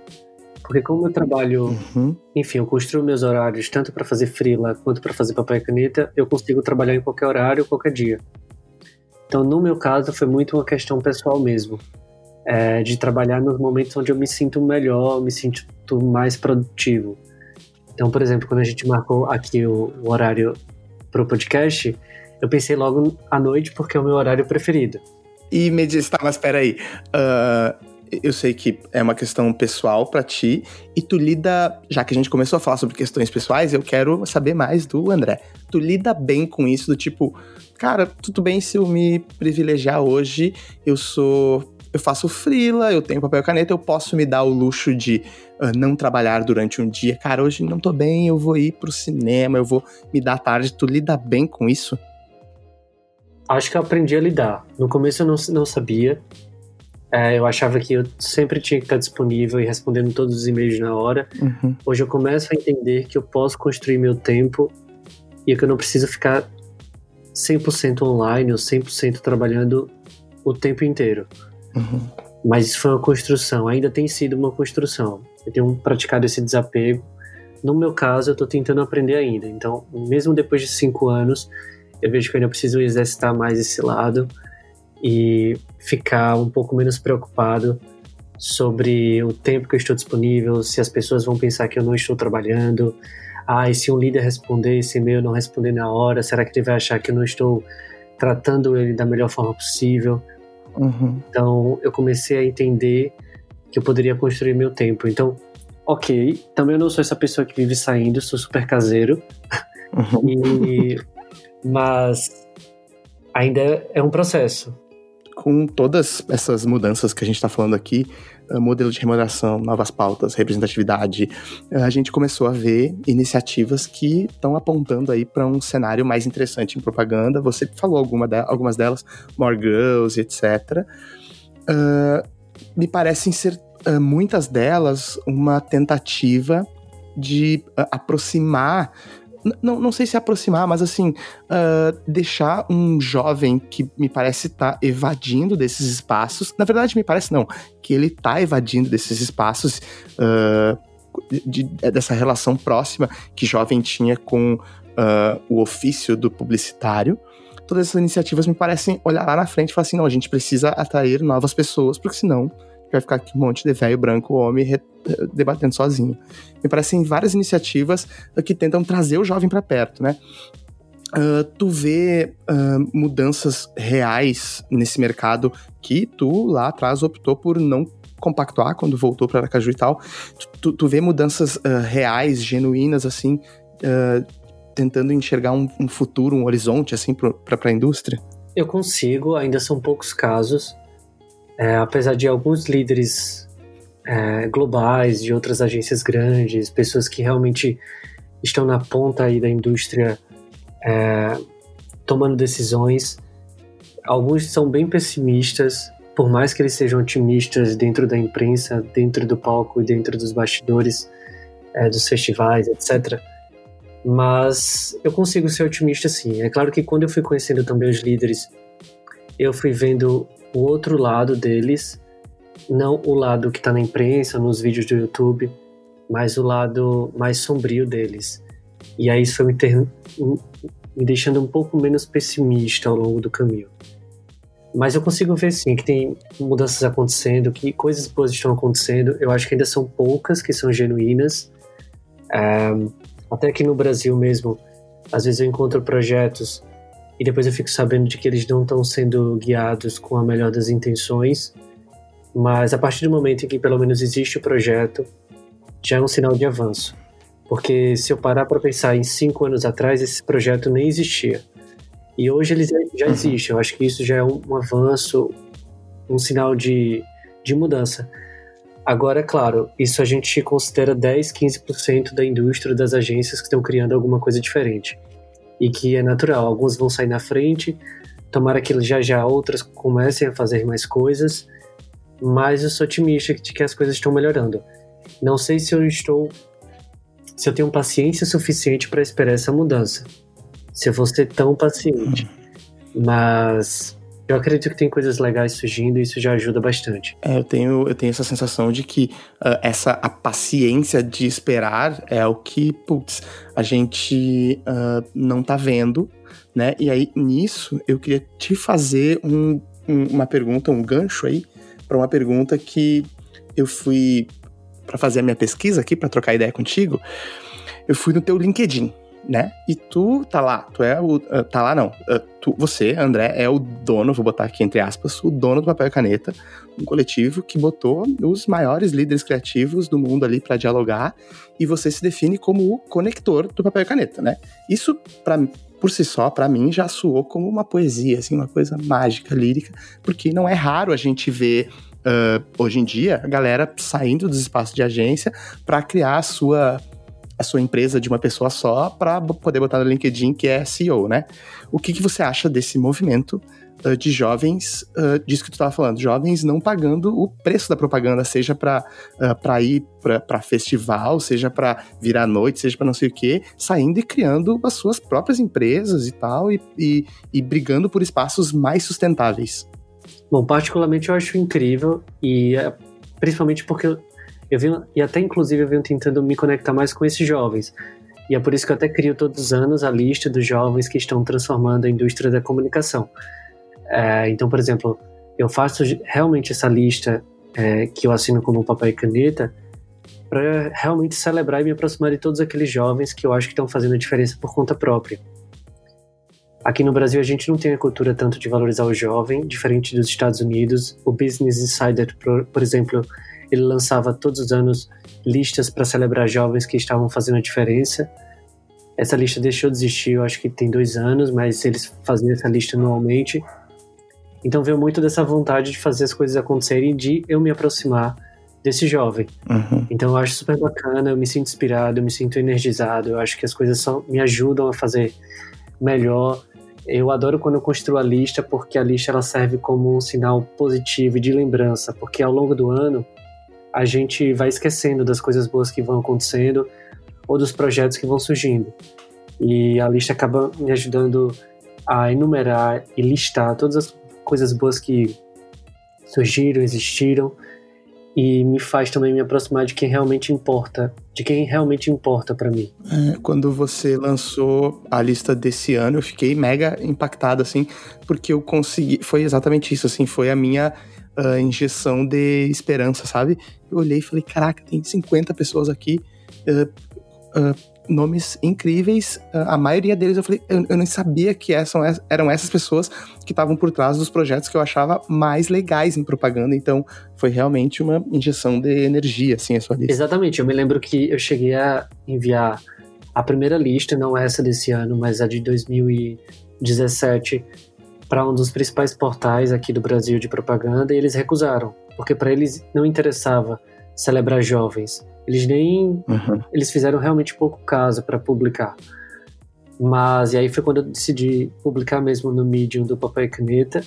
Porque como eu trabalho, uhum. enfim, eu construo meus horários tanto para fazer freela quanto para fazer papel e caneta, eu consigo trabalhar em qualquer horário, qualquer dia. Então, no meu caso, foi muito uma questão pessoal mesmo é, de trabalhar nos momentos onde eu me sinto melhor, me sinto mais produtivo. Então, por exemplo, quando a gente marcou aqui o, o horário para o podcast, eu pensei logo à noite porque é o meu horário preferido. E me diz, tá, mas peraí. Uh, eu sei que é uma questão pessoal para ti e tu lida, já que a gente começou a falar sobre questões pessoais, eu quero saber mais do André. Tu lida bem com isso do tipo, cara, tudo bem se eu me privilegiar hoje, eu sou eu faço frila, eu tenho papel e caneta, eu posso me dar o luxo de uh, não trabalhar durante um dia. Cara, hoje não tô bem, eu vou ir pro cinema, eu vou me dar tarde. Tu lida bem com isso? Acho que eu aprendi a lidar. No começo eu não, não sabia. É, eu achava que eu sempre tinha que estar disponível e respondendo todos os e-mails na hora. Uhum. Hoje eu começo a entender que eu posso construir meu tempo e que eu não preciso ficar 100% online ou 100% trabalhando o tempo inteiro. Uhum. Mas isso foi uma construção, ainda tem sido uma construção. Eu tenho praticado esse desapego. No meu caso, eu estou tentando aprender ainda. Então, mesmo depois de cinco anos, eu vejo que eu ainda preciso exercitar mais esse lado e ficar um pouco menos preocupado sobre o tempo que eu estou disponível, se as pessoas vão pensar que eu não estou trabalhando. Ah, e se um líder responder esse e-mail não responder na hora, será que ele vai achar que eu não estou tratando ele da melhor forma possível? Uhum. Então eu comecei a entender que eu poderia construir meu tempo. Então, ok, também eu não sou essa pessoa que vive saindo, sou super caseiro. Uhum. E, mas ainda é um processo. Com todas essas mudanças que a gente está falando aqui, eh, modelo de remuneração, novas pautas, representatividade, eh, a gente começou a ver iniciativas que estão apontando aí para um cenário mais interessante em propaganda. Você falou alguma de, algumas delas, More Girls, etc. Uh, eh, me parecem ser uh, muitas delas uma tentativa de uh, aproximar não, não sei se aproximar, mas assim, uh, deixar um jovem que me parece estar tá evadindo desses espaços. Na verdade, me parece não, que ele está evadindo desses espaços. Uh, de, dessa relação próxima que jovem tinha com uh, o ofício do publicitário. Todas essas iniciativas me parecem olhar lá na frente e falar assim: não, a gente precisa atrair novas pessoas, porque senão vai ficar aqui um monte de velho branco homem debatendo sozinho. Me parecem várias iniciativas que tentam trazer o jovem para perto, né? Uh, tu vê uh, mudanças reais nesse mercado que tu lá atrás optou por não compactuar quando voltou para Aracaju e tal. Tu, tu vê mudanças uh, reais, genuínas, assim, tentando enxergar um, um, futuro, um horizonte, assim, para a indústria? Eu consigo, ainda são poucos casos. É, apesar de alguns líderes é, globais, de outras agências grandes, pessoas que realmente estão na ponta aí da indústria é, tomando decisões, alguns são bem pessimistas, por mais que eles sejam otimistas dentro da imprensa, dentro do palco e dentro dos bastidores é, dos festivais, etc. Mas eu consigo ser otimista sim. É claro que quando eu fui conhecendo também os líderes, eu fui vendo o outro lado deles, não o lado que está na imprensa, nos vídeos do YouTube, mas o lado mais sombrio deles. E aí isso foi me, ter, me deixando um pouco menos pessimista ao longo do caminho. Mas eu consigo ver sim que tem mudanças acontecendo, que coisas boas estão acontecendo. Eu acho que ainda são poucas que são genuínas. É, até aqui no Brasil mesmo, às vezes eu encontro projetos e depois eu fico sabendo de que eles não estão sendo guiados com a melhor das intenções. Mas a partir do momento em que pelo menos existe o projeto, já é um sinal de avanço. Porque se eu parar para pensar em cinco anos atrás, esse projeto nem existia. E hoje ele já existe. Eu acho que isso já é um, um avanço, um sinal de, de mudança. Agora, é claro, isso a gente considera 10, 15% da indústria das agências que estão criando alguma coisa diferente e que é natural. Alguns vão sair na frente, tomara que já já outras comecem a fazer mais coisas, mas eu sou otimista de que as coisas estão melhorando. Não sei se eu estou se eu tenho paciência suficiente para esperar essa mudança. Se eu vou ser tão paciente. Mas eu acredito que tem coisas legais surgindo e isso já ajuda bastante. É, eu tenho, eu tenho essa sensação de que uh, essa a paciência de esperar é o que, putz, a gente uh, não tá vendo, né? E aí, nisso, eu queria te fazer um, um, uma pergunta, um gancho aí, para uma pergunta que eu fui para fazer a minha pesquisa aqui, para trocar ideia contigo. Eu fui no teu LinkedIn né? E tu tá lá, tu é o. Uh, tá lá não. Uh, tu, você, André, é o dono, vou botar aqui entre aspas, o dono do papel e caneta, um coletivo que botou os maiores líderes criativos do mundo ali para dialogar, e você se define como o conector do papel e caneta, né? Isso, pra, por si só, para mim, já soou como uma poesia, assim, uma coisa mágica, lírica, porque não é raro a gente ver. Uh, hoje em dia, a galera saindo dos espaços de agência para criar a sua a sua empresa de uma pessoa só para poder botar no LinkedIn que é CEO, né? O que, que você acha desse movimento uh, de jovens, uh, disso que tu estava falando, jovens não pagando o preço da propaganda, seja para uh, ir para festival, seja para virar noite, seja para não sei o quê, saindo e criando as suas próprias empresas e tal, e, e, e brigando por espaços mais sustentáveis? Bom, particularmente eu acho incrível, e é, principalmente porque eu venho, e até inclusive eu venho tentando me conectar mais com esses jovens. E é por isso que eu até crio todos os anos a lista dos jovens que estão transformando a indústria da comunicação. É, então, por exemplo, eu faço realmente essa lista é, que eu assino como papel e caneta para realmente celebrar e me aproximar de todos aqueles jovens que eu acho que estão fazendo a diferença por conta própria. Aqui no Brasil a gente não tem a cultura tanto de valorizar o jovem, diferente dos Estados Unidos. O Business Insider, por, por exemplo, ele lançava todos os anos listas para celebrar jovens que estavam fazendo a diferença. Essa lista deixou de existir, eu acho que tem dois anos, mas eles faziam essa lista anualmente. Então veio muito dessa vontade de fazer as coisas acontecerem, de eu me aproximar desse jovem. Uhum. Então eu acho super bacana, eu me sinto inspirado, eu me sinto energizado, eu acho que as coisas só me ajudam a fazer melhor. Eu adoro quando eu construo a lista, porque a lista ela serve como um sinal positivo de lembrança, porque ao longo do ano a gente vai esquecendo das coisas boas que vão acontecendo ou dos projetos que vão surgindo. E a lista acaba me ajudando a enumerar e listar todas as coisas boas que surgiram, existiram e me faz também me aproximar de quem realmente importa, de quem realmente importa para mim. É, quando você lançou a lista desse ano, eu fiquei mega impactado assim, porque eu consegui, foi exatamente isso assim, foi a minha uh, injeção de esperança, sabe? Eu olhei e falei, caraca, tem 50 pessoas aqui, uh, uh, nomes incríveis. A maioria deles eu falei, eu, eu nem sabia que eram essas pessoas que estavam por trás dos projetos que eu achava mais legais em propaganda. Então, foi realmente uma injeção de energia, assim, a sua lista. Exatamente. Eu me lembro que eu cheguei a enviar a primeira lista, não essa desse ano, mas a de 2017, para um dos principais portais aqui do Brasil de propaganda, e eles recusaram, porque para eles não interessava celebrar jovens eles nem. Uhum. Eles fizeram realmente pouco caso para publicar. Mas, e aí foi quando eu decidi publicar mesmo no Medium do Papel e Caneta.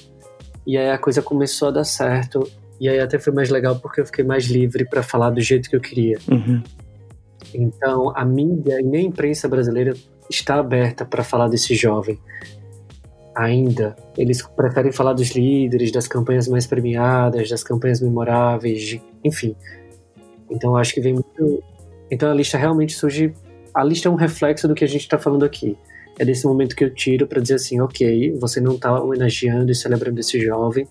E aí a coisa começou a dar certo. E aí até foi mais legal porque eu fiquei mais livre para falar do jeito que eu queria. Uhum. Então, a mídia e nem a imprensa brasileira está aberta para falar desse jovem. Ainda. Eles preferem falar dos líderes, das campanhas mais premiadas, das campanhas memoráveis, enfim. Então acho que vem muito. Então a lista realmente surge. A lista é um reflexo do que a gente está falando aqui. É desse momento que eu tiro para dizer assim, ok, você não está homenageando e celebrando esse jovem,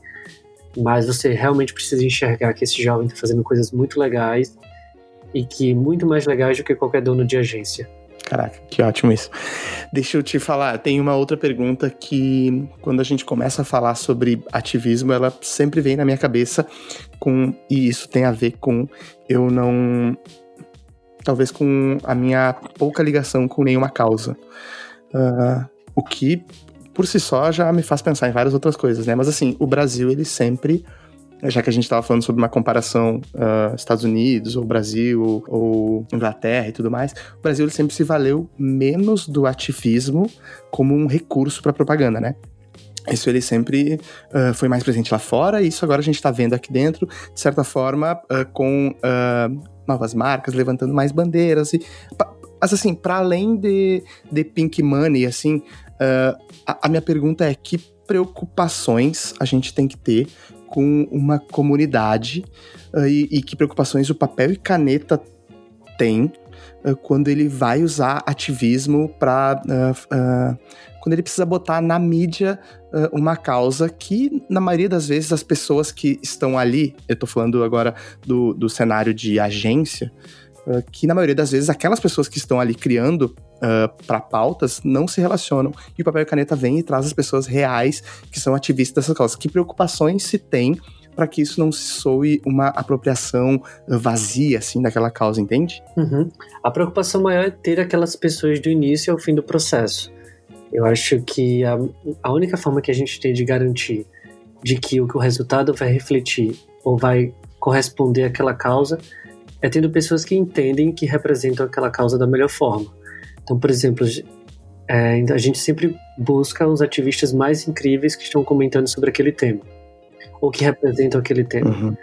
mas você realmente precisa enxergar que esse jovem está fazendo coisas muito legais e que muito mais legais do que qualquer dono de agência. Caraca, que ótimo isso. Deixa eu te falar, tem uma outra pergunta que, quando a gente começa a falar sobre ativismo, ela sempre vem na minha cabeça com. E isso tem a ver com eu não. Talvez com a minha pouca ligação com nenhuma causa. Uh, o que, por si só, já me faz pensar em várias outras coisas, né? Mas assim, o Brasil, ele sempre já que a gente estava falando sobre uma comparação uh, Estados Unidos, ou Brasil, ou Inglaterra e tudo mais, o Brasil sempre se valeu menos do ativismo como um recurso para propaganda, né? Isso ele sempre uh, foi mais presente lá fora, e isso agora a gente está vendo aqui dentro, de certa forma, uh, com novas marcas, levantando mais bandeiras. E, mas assim, para além de, de Pink Money, assim, a, a minha pergunta é que preocupações a gente tem que ter com uma comunidade uh, e, e, que preocupações o papel e caneta tem uh, quando ele vai usar ativismo para. Uh, quando ele precisa botar na mídia uma causa que, na maioria das vezes, as pessoas que estão ali, eu estou falando agora do, do cenário de agência, que na maioria das vezes aquelas pessoas que estão ali criando uh, para pautas não se relacionam. E o papel e caneta vem e traz as pessoas reais que são ativistas dessas causas. Que preocupações se tem para que isso não se soe uma apropriação vazia, assim, daquela causa, entende? Uhum. A preocupação maior é ter aquelas pessoas do início ao fim do processo. Eu acho que a, a única forma que a gente tem de garantir de que o, que o resultado vai refletir ou vai corresponder àquela causa é tendo pessoas que entendem que representam aquela causa da melhor forma. Então, por exemplo, é, a gente sempre busca os ativistas mais incríveis que estão comentando sobre aquele tema, ou que representam aquele tema. Uhum.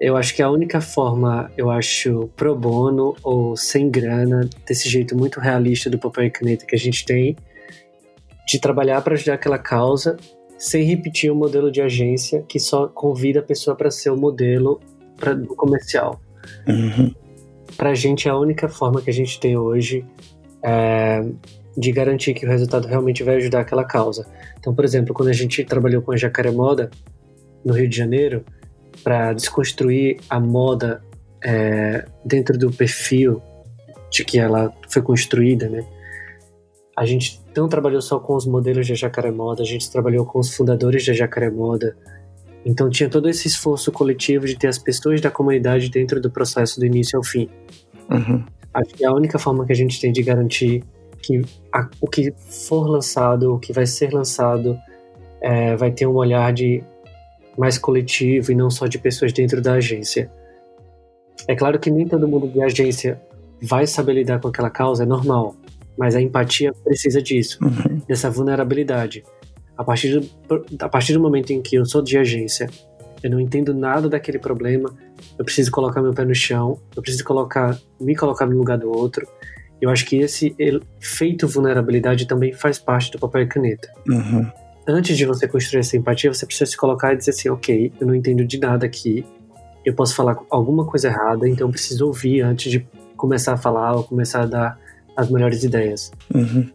Eu acho que a única forma, eu acho, pro bono ou sem grana, desse jeito muito realista do papel e caneta que a gente tem, de trabalhar para ajudar aquela causa, sem repetir o um modelo de agência que só convida a pessoa para ser o modelo pra, do comercial. Uhum. Para a gente, é a única forma que a gente tem hoje é, de garantir que o resultado realmente vai ajudar aquela causa. Então, por exemplo, quando a gente trabalhou com a Jacaré Moda no Rio de Janeiro para desconstruir a moda é, dentro do perfil de que ela foi construída, né? A gente não trabalhou só com os modelos da Jacaré Moda, a gente trabalhou com os fundadores da Jacaré Moda. Então tinha todo esse esforço coletivo de ter as pessoas da comunidade dentro do processo do início ao fim. Uhum. Acho que é a única forma que a gente tem de garantir que a, o que for lançado, o que vai ser lançado, é, vai ter um olhar de mais coletivo e não só de pessoas dentro da agência. É claro que nem todo mundo de agência vai saber lidar com aquela causa, é normal, mas a empatia precisa disso, uhum. dessa vulnerabilidade. A partir, do, a partir do momento em que eu sou de agência eu não entendo nada daquele problema, eu preciso colocar meu pé no chão, eu preciso colocar, me colocar no lugar do outro Eu acho que esse efeito vulnerabilidade também faz parte do papel e caneta. Uhum. Antes de você construir essa empatia, você precisa se colocar e dizer assim: ok, eu não entendo de nada aqui, eu posso falar alguma coisa errada, então eu preciso ouvir antes de começar a falar ou começar a dar as melhores ideias. Uhum.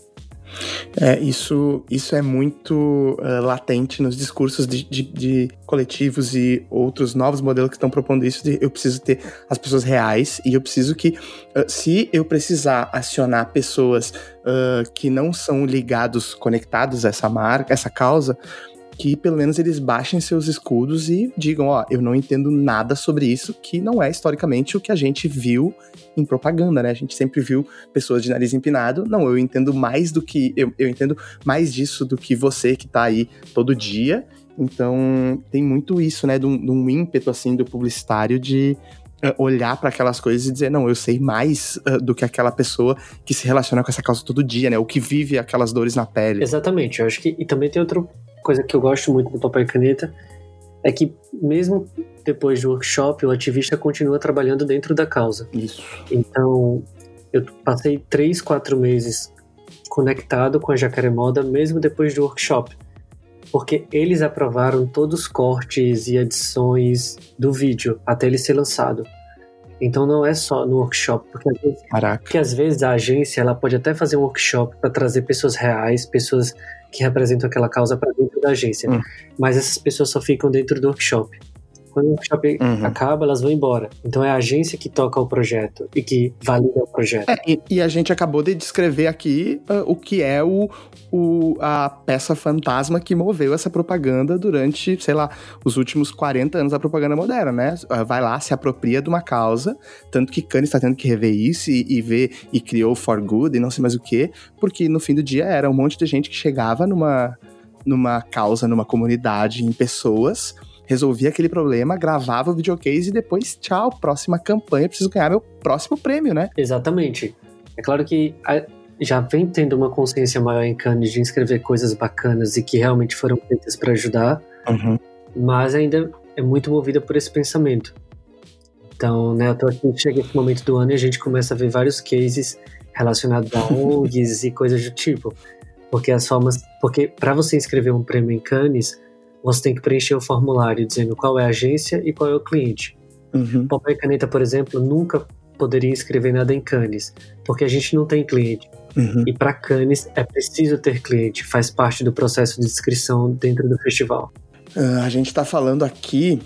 É, isso, isso é muito uh, latente nos discursos de, de, de, coletivos e outros novos modelos que estão propondo isso. De eu preciso ter as pessoas reais e eu preciso que, uh, se eu precisar acionar pessoas uh, que não são ligados, conectados a essa marca, essa causa, que pelo menos eles baixem seus escudos e digam, ó, eu não entendo nada sobre isso, que não é historicamente o que a gente viu em propaganda, né? A gente sempre viu pessoas de nariz empinado. Não, eu entendo mais do que. Eu, eu entendo mais disso do que você que tá aí todo dia. Então, tem muito isso, né? De um, de um ímpeto, assim, do publicitário de olhar para aquelas coisas e dizer, não, eu sei mais uh, do que aquela pessoa que se relaciona com essa causa todo dia, né? O que vive aquelas dores na pele. Exatamente. Eu acho que. E também tem outro coisa que eu gosto muito do papel e caneta é que mesmo depois do workshop, o ativista continua trabalhando dentro da causa. Isso. Então, eu passei três, quatro meses conectado com a Jacaré Moda, mesmo depois do workshop. Porque eles aprovaram todos os cortes e edições do vídeo até ele ser lançado. Então não é só no workshop, porque às vezes, porque às vezes a agência ela pode até fazer um workshop para trazer pessoas reais, pessoas que representam aquela causa para dentro da agência. Hum. Mas essas pessoas só ficam dentro do workshop. Quando o workshop uhum. acaba, elas vão embora. Então é a agência que toca o projeto e que valida o projeto. É, e, e, a gente acabou de descrever aqui uh, o que é o, o, a peça fantasma que moveu essa propaganda durante, sei lá, os últimos 40 anos da propaganda moderna, né? Uh, vai lá, se apropria de uma causa, tanto que Cannes está tendo que rever isso e, e ver, e criou For Good e não sei mais o que, porque no fim do dia era um monte de gente que chegava numa, numa causa, numa comunidade, em pessoas resolvia aquele problema, gravava o videocase e depois, tchau, próxima campanha, preciso ganhar meu próximo prêmio, né? Exatamente. É claro que já vem tendo uma consciência maior em Cannes de escrever coisas bacanas e que realmente foram feitas para ajudar, uhum. mas ainda é muito movida por esse pensamento. Então, né, tô aqui, chega esse momento do ano e a gente começa a ver vários cases relacionados a (laughs) ONGs e coisas do tipo. Porque as formas. Porque para você inscrever um prêmio em Cannes, você tem que preencher o formulário dizendo qual é a agência e qual é o cliente. Uhum. Papel e caneta, por exemplo, nunca poderia escrever nada em Cannes, porque a gente não tem cliente. Uhum. E para Cannes é preciso ter cliente, faz parte do processo de inscrição dentro do festival. Uh, a gente está falando aqui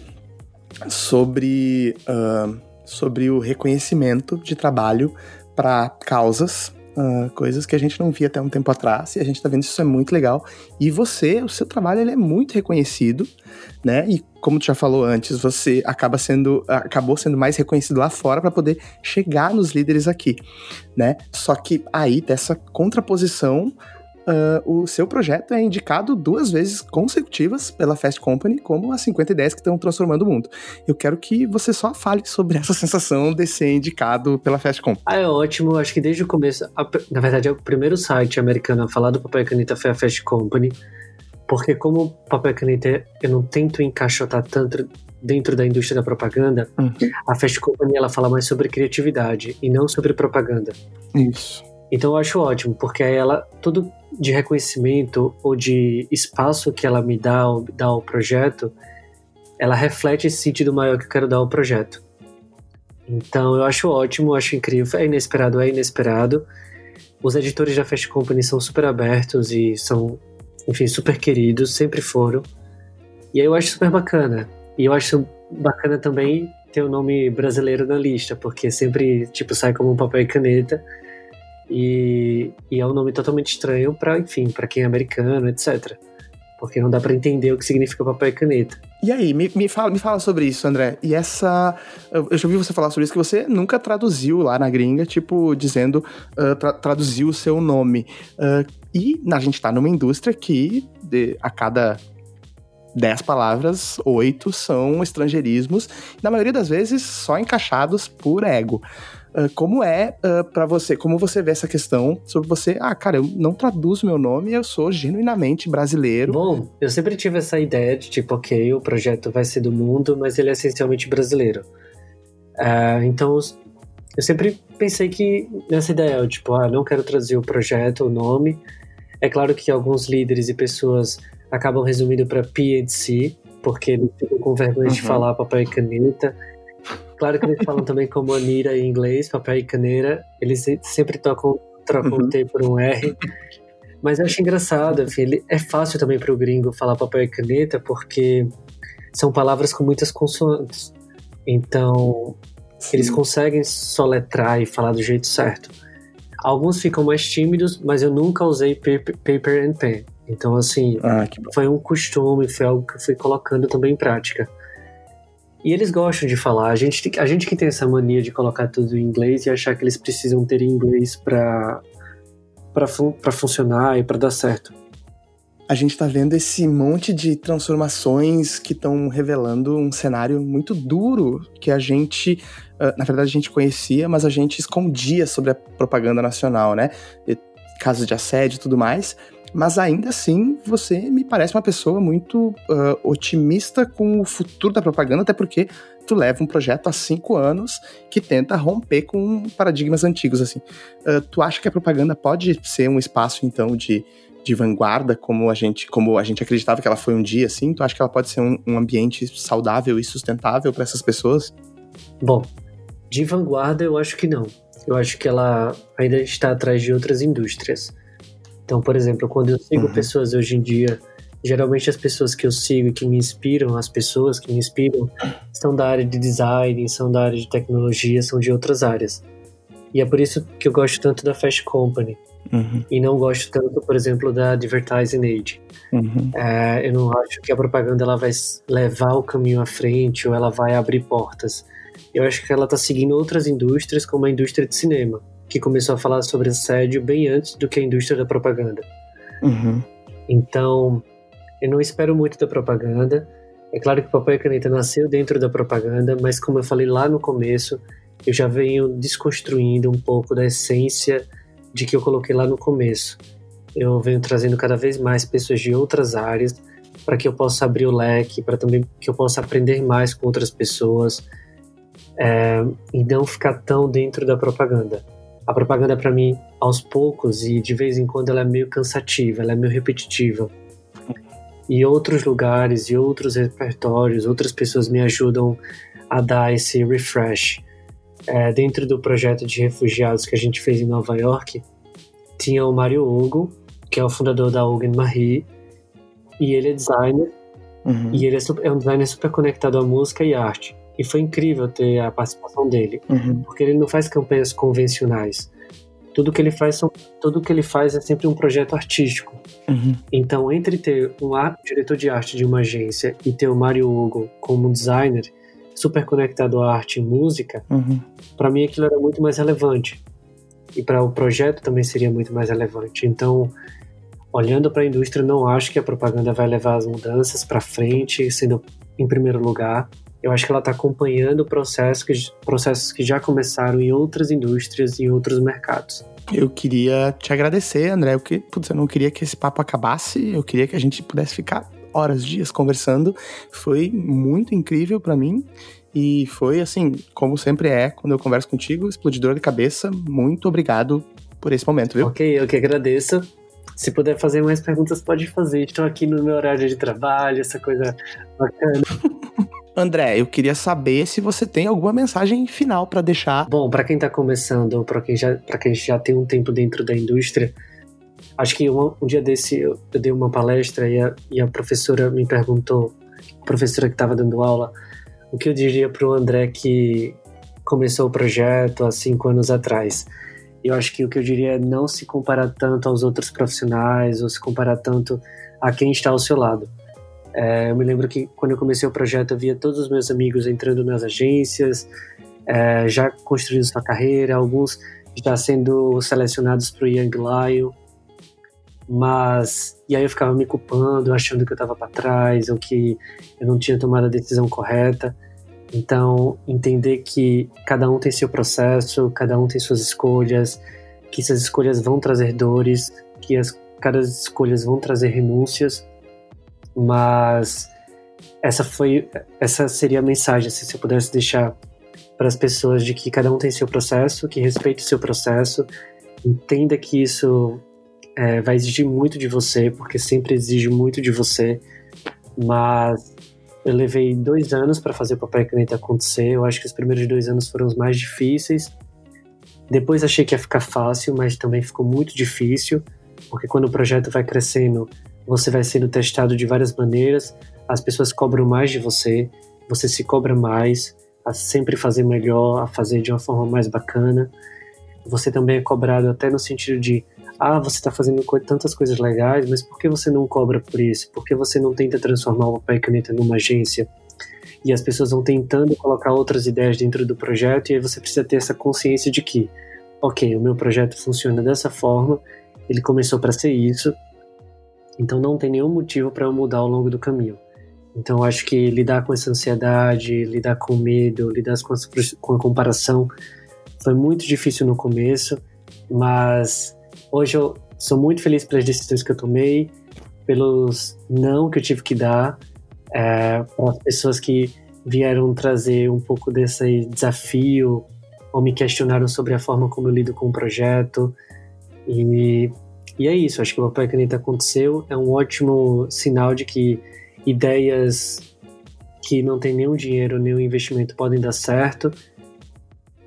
sobre, uh, sobre o reconhecimento de trabalho para causas Uh, coisas que a gente não via até um tempo atrás, e a gente está vendo isso é muito legal. E você, o seu trabalho ele é muito reconhecido, né? E como tu já falou antes, você acaba sendo, acabou sendo mais reconhecido lá fora para poder chegar nos líderes aqui, né? Só que aí dessa contraposição uh, o seu projeto é indicado duas vezes consecutivas pela Fast Company como as 50 ideias que estão transformando o mundo. Eu quero que você só fale sobre essa sensação de ser indicado pela Fast Company. Ah, é ótimo. Acho que desde o começo, a, na verdade, é o primeiro site americano a falar do papel caneta foi a Fast Company. Porque como papel caneta eu não tento encaixotar tanto dentro da indústria da propaganda, uhum. a Fast Company ela fala mais sobre criatividade e não sobre propaganda. Isso. Então eu acho ótimo, porque ela tudo de reconhecimento ou de espaço que ela me dá, dá ao projeto, ela reflete esse sentido maior que eu quero dar ao projeto. Então eu acho ótimo, eu acho incrível, é inesperado, é inesperado. Os editores da Fast Company são super abertos e são, enfim, super queridos, sempre foram. E aí eu acho super bacana. E eu acho bacana também ter o nome brasileiro na lista, porque sempre, tipo, sai como um papel e caneta. E, e é um nome totalmente estranho para, enfim, para quem é americano, etc. Porque não dá para entender o que significa papel e caneta. E aí, me, me, fala, me fala sobre isso, André. E essa. Eu já ouvi você falar sobre isso, que você nunca traduziu lá na gringa, tipo, dizendo. Uh, tra traduziu o seu nome. Uh, e a gente tá numa indústria que de, a cada dez palavras, oito são estrangeirismos, na maioria das vezes só encaixados por ego. Uh, como é uh, para você, como você vê essa questão sobre você, ah, cara, eu não traduzo meu nome, eu sou genuinamente brasileiro. Bom, eu sempre tive essa ideia de tipo, ok, o projeto vai ser do mundo, mas ele é essencialmente brasileiro. Uh, então, eu sempre pensei que nessa ideia, tipo, ah, não quero trazer o projeto, o nome. É claro que alguns líderes e pessoas acabam resumindo para P&C, porque eles ficam com vergonha uhum. de falar papel e caneta. Claro que eles falam também como Anira em inglês, papel e caneta. Eles sempre tocam, trocam uhum. o T por um R. Mas eu acho engraçado, enfim, é fácil também para o gringo falar papel e caneta, porque são palavras com muitas consoantes. Então, Sim. eles conseguem soletrar e falar do jeito certo. Alguns ficam mais tímidos, mas eu nunca usei paper and pen. Então, assim, ah, foi um costume, foi algo que eu fui colocando também em prática. E eles gostam de falar. A gente, a gente que tem essa mania de colocar tudo em inglês e achar que eles precisam ter inglês para fun funcionar e para dar certo a gente está vendo esse monte de transformações que estão revelando um cenário muito duro que a gente, uh, na verdade, a gente conhecia, mas a gente escondia sobre a propaganda nacional, né? Casos de assédio e tudo mais. Mas ainda assim, você me parece uma pessoa muito uh, otimista com o futuro da propaganda, até porque tu leva um projeto há cinco anos que tenta romper com paradigmas antigos, assim. Uh, tu acha que a propaganda pode ser um espaço, então, de de vanguarda como a gente como a gente acreditava que ela foi um dia assim? Tu acha que ela pode ser um, um ambiente saudável e sustentável para essas pessoas? Bom de vanguarda eu acho que não. Eu acho que ela ainda está atrás de outras indústrias então por exemplo quando eu sigo uhum. pessoas hoje em dia geralmente as pessoas que eu sigo e que me inspiram as pessoas que me inspiram são da área de design são da área de tecnologia são de outras áreas e é por isso que eu gosto tanto da Fast Company Uhum. E não gosto tanto, por exemplo, da Advertising Age. Uhum. É, eu não acho que a propaganda ela vai levar o caminho à frente ou ela vai abrir portas. Eu acho que ela está seguindo outras indústrias, como a indústria de cinema, que começou a falar sobre assédio bem antes do que a indústria da propaganda. Uhum. Então, eu não espero muito da propaganda. É claro que o papel e caneta nasceu dentro da propaganda, mas como eu falei lá no começo, eu já venho desconstruindo um pouco da essência de que eu coloquei lá no começo. Eu venho trazendo cada vez mais pessoas de outras áreas para que eu possa abrir o leque, para também que eu possa aprender mais com outras pessoas é, e não ficar tão dentro da propaganda. A propaganda para mim, aos poucos e de vez em quando, ela é meio cansativa, ela é meio repetitiva. E outros lugares e outros repertórios, outras pessoas me ajudam a dar esse refresh é, dentro do projeto de refugiados que a gente fez em Nova York, tinha o Mário Hugo, que é o fundador da Hugo Marie, e ele é designer, uhum. e ele é, super, é, um designer super conectado à música e arte. E foi incrível ter a participação dele, uhum. porque ele não faz campanhas convencionais. Tudo que ele faz são, tudo que ele faz é sempre um projeto artístico. Uhum. Então, entre ter um diretor de arte de uma agência e ter o Mário Hugo como designer, super conectado à arte e música, uhum. para mim aquilo era muito mais relevante. E para o projeto também seria muito mais relevante. Então, olhando para a indústria, não acho que a propaganda vai levar as mudanças para frente, sendo em primeiro lugar. Eu acho que ela está acompanhando processo que, processos que já começaram em outras indústrias e em outros mercados. Eu queria te agradecer, André, porque putz, eu não queria que esse papo acabasse, eu queria que a gente pudesse ficar horas, dias conversando. Foi muito incrível para mim. E foi assim, como sempre é, quando eu converso contigo, explodidor de cabeça. Muito obrigado por esse momento, viu? Ok, eu que agradeço. Se puder fazer mais perguntas, pode fazer. Estou aqui no meu horário de trabalho, essa coisa bacana. (laughs) André, eu queria saber se você tem alguma mensagem final para deixar. Bom, para quem está começando, ou para quem já quem já tem um tempo dentro da indústria, Acho que um, um dia desse eu, eu, dei uma palestra e a, e a professora me perguntou, a professora que estava dando aula, o que eu diria para o André que começou o projeto há cinco anos atrás. Eu acho que o que eu diria é não se comparar tanto aos outros profissionais ou se comparar tanto a quem está ao seu lado. É, eu me lembro que quando eu comecei o projeto eu via todos os meus amigos entrando nas agências, é, já construindo sua carreira, alguns já sendo selecionados para o Young Lion. Mas. E aí eu ficava me culpando, achando que eu estava para trás, ou que eu não tinha tomado a decisão correta. Então, entender que cada um tem seu processo, cada um tem suas escolhas, que essas escolhas vão trazer dores, que as, cada escolhas vão trazer renúncias, mas essa foi essa seria a mensagem assim, se eu pudesse deixar para as pessoas de que cada um tem seu processo, que respeite o seu processo, entenda que isso é, vai exigir muito de você, porque sempre exige muito de você, mas eu levei dois anos para fazer o papel caneta acontecer. Eu acho que os primeiros dois anos foram os mais difíceis. Depois achei que ia ficar fácil, mas também ficou muito difícil, porque quando o projeto vai crescendo, você vai sendo testado de várias maneiras, as pessoas cobram mais de você, você se cobra mais a sempre fazer melhor, a fazer de uma forma mais bacana. Você também é cobrado até no sentido de ah, você está fazendo tantas coisas legais, mas por que você não cobra por isso? Por que você não tenta transformar o papel e caneta numa agência? E as pessoas vão tentando colocar outras ideias dentro do projeto, e aí você precisa ter essa consciência de que, ok, o meu projeto funciona dessa forma, ele começou para ser isso, então não tem nenhum motivo para eu mudar ao longo do caminho. Então acho que lidar com essa ansiedade, lidar com medo, lidar com com a comparação foi muito difícil no começo, mas Hoje eu sou muito feliz pelas decisões que eu tomei, pelos não que eu tive que dar, é, para as pessoas que vieram trazer um pouco desse desafio ou me questionaram sobre a forma como eu lido com o projeto. E, e é isso, acho que o Papel Caneta aconteceu, é um ótimo sinal de que ideias que não tem nenhum dinheiro, nenhum investimento podem dar certo.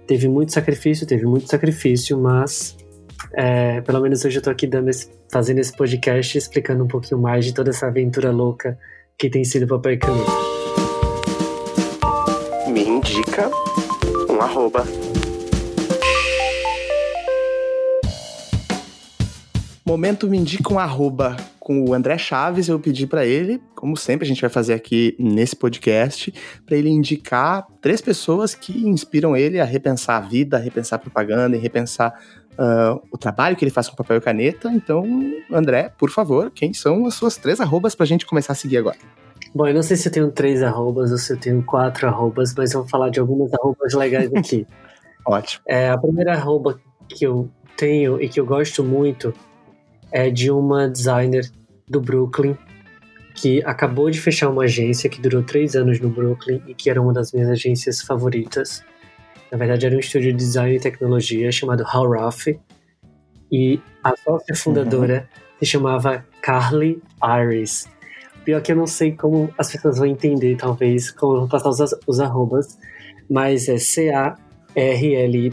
Teve muito sacrifício, teve muito sacrifício, mas é, pelo menos hoje eu tô aqui esse, fazendo esse podcast explicando um pouquinho mais de toda essa aventura louca que tem sido Papai Caneta. Me indica um arroba. Momento me indica um arroba com o André Chaves, eu pedi para ele, como sempre a gente vai fazer aqui nesse podcast, para ele indicar três pessoas que inspiram ele a repensar a vida, a repensar a propaganda e repensar uh, o trabalho que ele faz com papel e caneta. Então, André, por favor, quem são as suas três arrobas para a gente começar a seguir agora? Bom, eu não sei se eu tenho três arrobas ou se eu tenho quatro arrobas, mas vou falar de algumas arrobas legais aqui. (laughs) Ótimo. É, a primeira arroba que eu tenho e que eu gosto muito é de uma designer do Brooklyn que acabou de fechar uma agência que durou três anos no Brooklyn e que era uma das minhas agências favoritas. Na verdade, era um estúdio de design e tecnologia chamado Howraff e a sócia fundadora uhum. se chamava Carly Iris. Pior que eu não sei como as pessoas vão entender, talvez, como eu vou passar os, os arrobas, mas é C-A-R-L-Y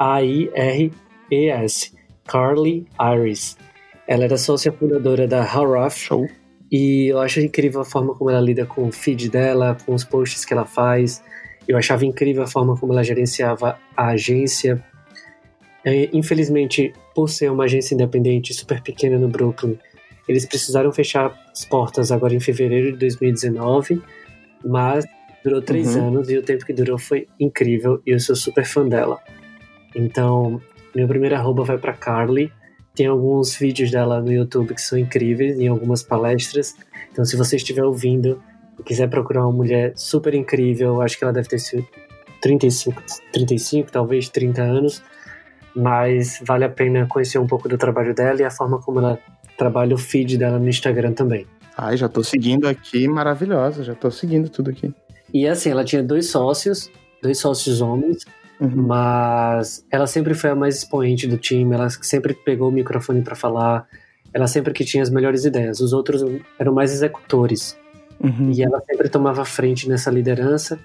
A-I-R-E-S. Carly Iris. Ela era sócia fundadora da Howraff. Show. E eu acho incrível a forma como ela lida com o feed dela, com os posts que ela faz. Eu achava incrível a forma como ela gerenciava a agência. É, infelizmente, por ser uma agência independente super pequena no Brooklyn, eles precisaram fechar as portas agora em fevereiro de 2019, mas durou três uhum. anos e o tempo que durou foi incrível e eu sou super fã dela. Então, minha primeira arroba vai para Carly. Tem alguns vídeos dela no YouTube que são incríveis, em algumas palestras. Então, se você estiver ouvindo e quiser procurar uma mulher super incrível, acho que ela deve ter sido 35, 35, talvez 30 anos, mas vale a pena conhecer um pouco do trabalho dela e a forma como ela trabalha o feed dela no Instagram também. Ai, já tô seguindo aqui, maravilhosa, já tô seguindo tudo aqui. E assim, ela tinha dois sócios, dois sócios homens, Uhum. Mas ela sempre foi a mais expoente do time, ela sempre pegou o microfone para falar, ela sempre que tinha as melhores ideias. Os outros eram mais executores. Uhum. E ela sempre tomava frente nessa liderança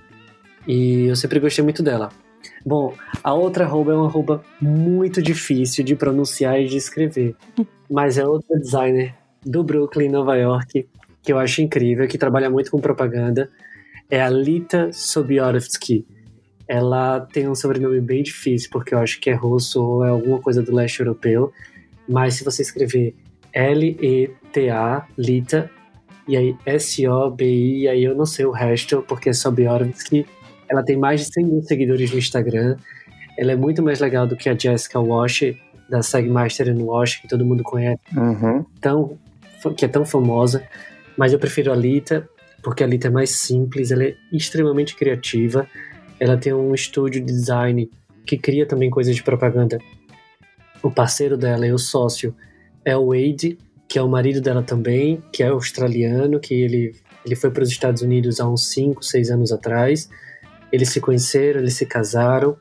e eu sempre gostei muito dela. Bom, a outra arroba é uma arroba muito difícil de pronunciar e de escrever, (laughs) mas é outra designer do Brooklyn, Nova York, que eu acho incrível, que trabalha muito com propaganda, é a Lita Sobiorovsky. Ela tem um sobrenome bem difícil, porque eu acho que é russo ou é alguma coisa do leste europeu. Mas se você escrever L-E-T-A, Lita, e aí S-O-B-I, e aí eu não sei o resto, porque é Sobiorsky. Ela tem mais de 100 mil seguidores no Instagram. Ela é muito mais legal do que a Jessica Wash, da Sagmaster and Wash, que todo mundo conhece, uhum. tão, que é tão famosa. Mas eu prefiro a Lita, porque a Lita é mais simples, ela é extremamente criativa ela tem um estúdio de design que cria também coisas de propaganda. O parceiro dela e o sócio é o Wade, que é o marido dela também, que é australiano, que ele, ele foi para os Estados Unidos há uns 5, 6 anos atrás. Eles se conheceram, eles se casaram,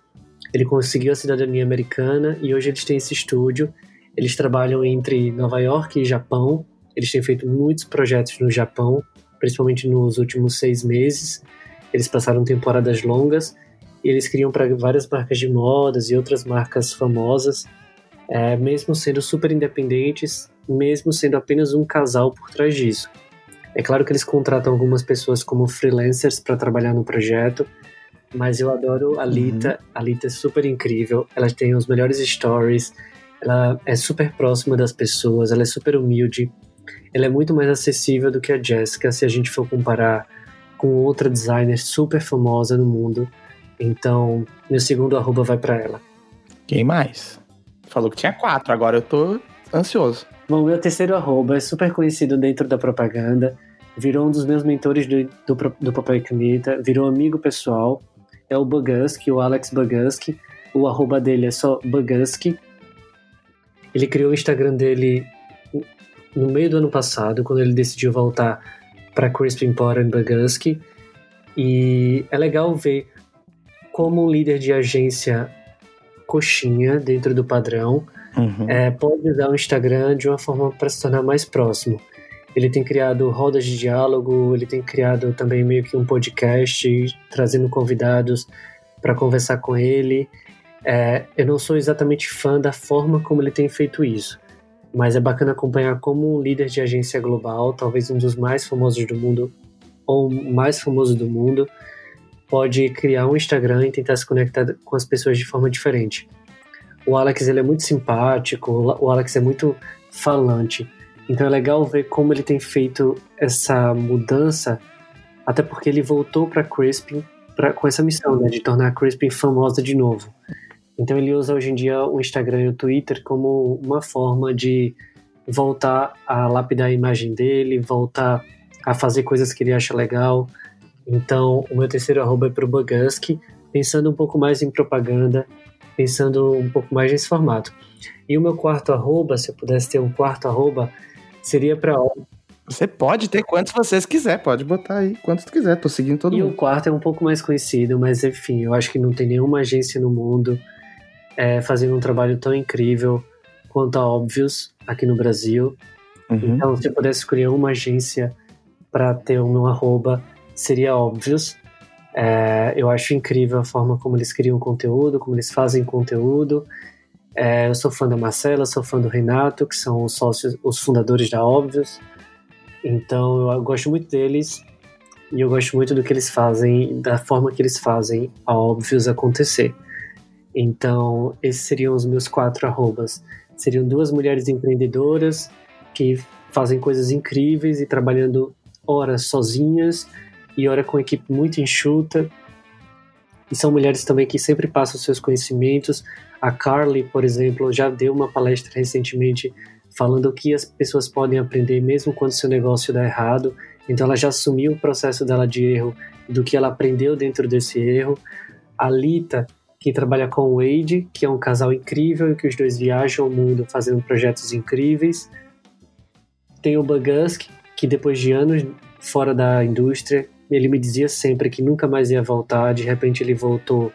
ele conseguiu a cidadania americana e hoje eles têm esse estúdio. Eles trabalham entre Nova York e Japão. Eles têm feito muitos projetos no Japão, principalmente nos últimos seis meses. Eles passaram temporadas longas e eles criam para várias marcas de modas e outras marcas famosas, é, mesmo sendo super independentes, mesmo sendo apenas um casal por trás disso. É claro que eles contratam algumas pessoas como freelancers para trabalhar no projeto, mas eu adoro a Lita. Uhum. A Lita é super incrível. Ela tem os melhores stories. Ela é super próxima das pessoas. Ela é super humilde. Ela é muito mais acessível do que a Jessica se a gente for comparar com outra designer super famosa no mundo. Então, meu segundo arroba vai para ela. Quem mais? Falou que tinha quatro, agora eu tô ansioso. Bom, meu terceiro arroba é super conhecido dentro da propaganda, virou um dos meus mentores do, do, do Papai Caneta, virou amigo pessoal é o Bugansky, o Alex Bugansky. O arroba dele é só Bugansky. Ele criou o Instagram dele no meio do ano passado, quando ele decidiu voltar para Crispin Potter Bugansky. E é legal ver como um líder de agência coxinha dentro do padrão uhum. é, pode usar o Instagram de uma forma para se tornar mais próximo. Ele tem criado rodas de diálogo, ele tem criado também meio que um podcast, trazendo convidados para conversar com ele. É, eu não sou exatamente fã da forma como ele tem feito isso, mas é bacana acompanhar como um líder de agência global, talvez um dos mais famosos do mundo, ou mais famoso do mundo, pode criar um Instagram e tentar se conectar com as pessoas de forma diferente. O Alex ele é muito simpático, o Alex é muito falante. Então é legal ver como ele tem feito essa mudança, até porque ele voltou para Crispin com essa missão né, de tornar a Crispin famosa de novo. Então ele usa hoje em dia o Instagram e o Twitter como uma forma de voltar a lapidar a imagem dele, voltar a fazer coisas que ele acha legal. Então o meu terceiro arroba é pro Boguski, pensando um pouco mais em propaganda, pensando um pouco mais nesse formato. E o meu quarto arroba, se eu pudesse ter um quarto arroba, seria para você pode ter quantos vocês quiser, pode botar aí quantos tu quiser, tô seguindo todo e mundo. E o quarto é um pouco mais conhecido, mas enfim, eu acho que não tem nenhuma agência no mundo é, fazendo um trabalho tão incrível quanto a Obvious aqui no Brasil. Uhum. Então, se eu pudesse escolher uma agência para ter o meu arroba, seria Obvious. É, eu acho incrível a forma como eles criam conteúdo, como eles fazem conteúdo. É, eu sou fã da Marcela, sou fã do Renato, que são os sócios, os fundadores da Óbvios. Então eu gosto muito deles e eu gosto muito do que eles fazem, da forma que eles fazem a Óbvios acontecer. Então esses seriam os meus quatro arrobas. Seriam duas mulheres empreendedoras que fazem coisas incríveis e trabalhando horas sozinhas e hora com equipe muito enxuta. E são mulheres também que sempre passam seus conhecimentos a Carly, por exemplo, já deu uma palestra recentemente falando que as pessoas podem aprender mesmo quando seu negócio dá errado. Então ela já assumiu o processo dela de erro, do que ela aprendeu dentro desse erro. A Lita, que trabalha com o Wade, que é um casal incrível e que os dois viajam o mundo fazendo projetos incríveis. Tem o Bagask, que depois de anos fora da indústria, ele me dizia sempre que nunca mais ia voltar, de repente ele voltou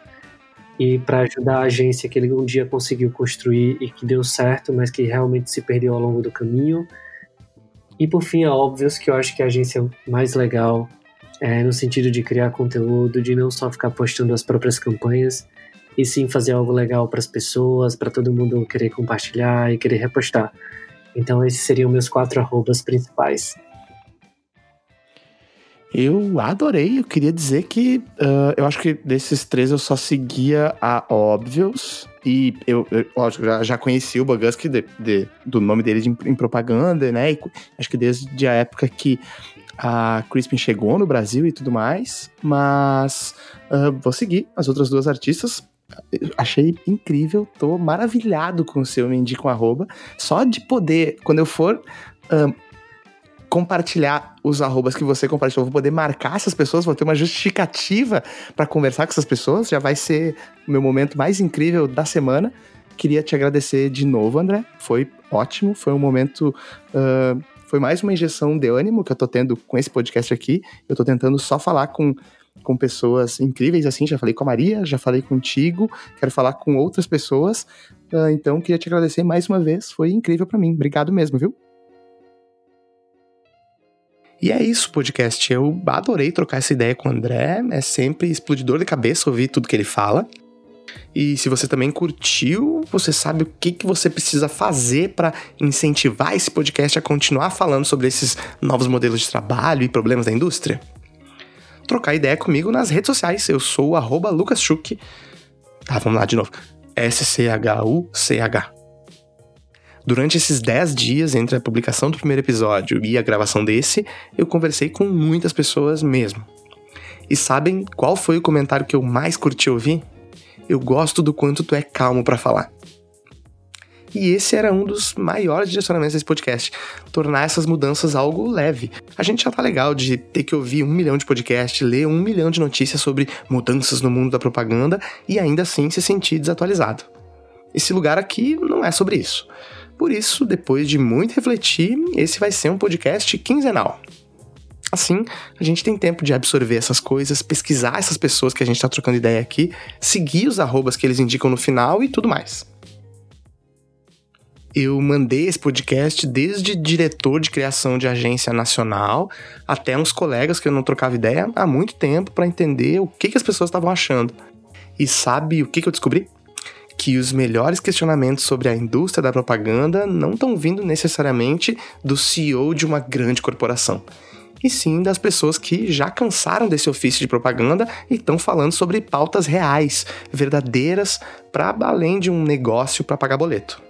e para ajudar a agência que ele um dia conseguiu construir e que deu certo, mas que realmente se perdeu ao longo do caminho. E por fim, é óbvio que eu acho que a agência mais legal é no sentido de criar conteúdo, de não só ficar postando as próprias campanhas, e sim fazer algo legal para as pessoas, para todo mundo querer compartilhar e querer repostar. Então esses seriam meus quatro arrobas principais. Eu adorei, eu queria dizer que uh, eu acho que desses três eu só seguia a Obvious. E eu, eu lógico, já, já conheci o Boguski de, de, do nome dele de, em propaganda, né? E acho que desde a época que a Crispin chegou no Brasil e tudo mais. Mas uh, vou seguir as outras duas artistas. Achei incrível, tô maravilhado com o seu Me um Arroba. Só de poder, quando eu for. Uh, compartilhar os arrobas que você compartilhou. Vou poder marcar essas pessoas, vou ter uma justificativa para conversar com essas pessoas. Já vai ser o meu momento mais incrível da semana. Queria te agradecer de novo, André. Foi ótimo, foi um momento. Uh, foi mais uma injeção de ânimo que eu tô tendo com esse podcast aqui. Eu tô tentando só falar com com pessoas incríveis assim. Já falei com a Maria, já falei contigo, quero falar com outras pessoas. Uh, então, queria te agradecer mais uma vez. Foi incrível para mim. Obrigado mesmo, viu? E é isso, podcast. Eu adorei trocar essa ideia com o André. É sempre explodidor de cabeça ouvir tudo que ele fala. E se você também curtiu, você sabe o que, que você precisa fazer para incentivar esse podcast a continuar falando sobre esses novos modelos de trabalho e problemas da indústria? Trocar ideia comigo nas redes sociais. Eu sou o lucaschuk. Tá, vamos lá de novo. S-C-H-U-C-H. Durante esses 10 dias entre a publicação do primeiro episódio e a gravação desse, eu conversei com muitas pessoas mesmo. E sabem qual foi o comentário que eu mais curti ouvir? Eu gosto do quanto tu é calmo para falar. E esse era um dos maiores direcionamentos desse podcast: tornar essas mudanças algo leve. A gente já tá legal de ter que ouvir um milhão de podcasts, ler um milhão de notícias sobre mudanças no mundo da propaganda e ainda assim se sentir desatualizado. Esse lugar aqui não é sobre isso. Por isso, depois de muito refletir, esse vai ser um podcast quinzenal. Assim, a gente tem tempo de absorver essas coisas, pesquisar essas pessoas que a gente está trocando ideia aqui, seguir os arrobas que eles indicam no final e tudo mais. Eu mandei esse podcast desde diretor de criação de agência nacional até uns colegas que eu não trocava ideia há muito tempo para entender o que, que as pessoas estavam achando. E sabe o que, que eu descobri? que os melhores questionamentos sobre a indústria da propaganda não estão vindo necessariamente do CEO de uma grande corporação, e sim das pessoas que já cansaram desse ofício de propaganda e estão falando sobre pautas reais, verdadeiras, para além de um negócio para pagar boleto.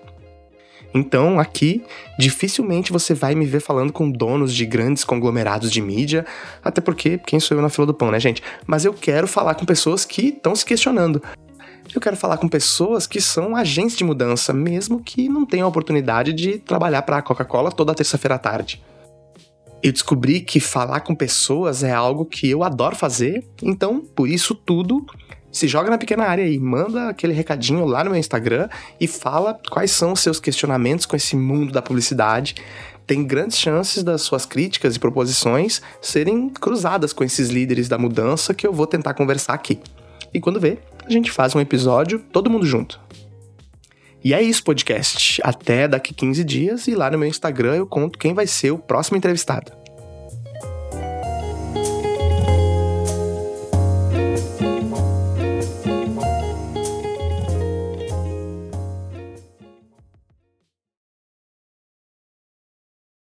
Então, aqui, dificilmente você vai me ver falando com donos de grandes conglomerados de mídia, até porque quem sou eu na fila do pão, né, gente? Mas eu quero falar com pessoas que estão se questionando. Eu quero falar com pessoas que são agentes de mudança, mesmo que não tenham a oportunidade de trabalhar para a Coca-Cola toda terça-feira à tarde. Eu descobri que falar com pessoas é algo que eu adoro fazer, então, por isso tudo, se joga na pequena área e manda aquele recadinho lá no meu Instagram e fala quais são os seus questionamentos com esse mundo da publicidade. Tem grandes chances das suas críticas e proposições serem cruzadas com esses líderes da mudança que eu vou tentar conversar aqui. E quando vê, a gente faz um episódio todo mundo junto. E é isso, podcast. Até daqui 15 dias e lá no meu Instagram eu conto quem vai ser o próximo entrevistado.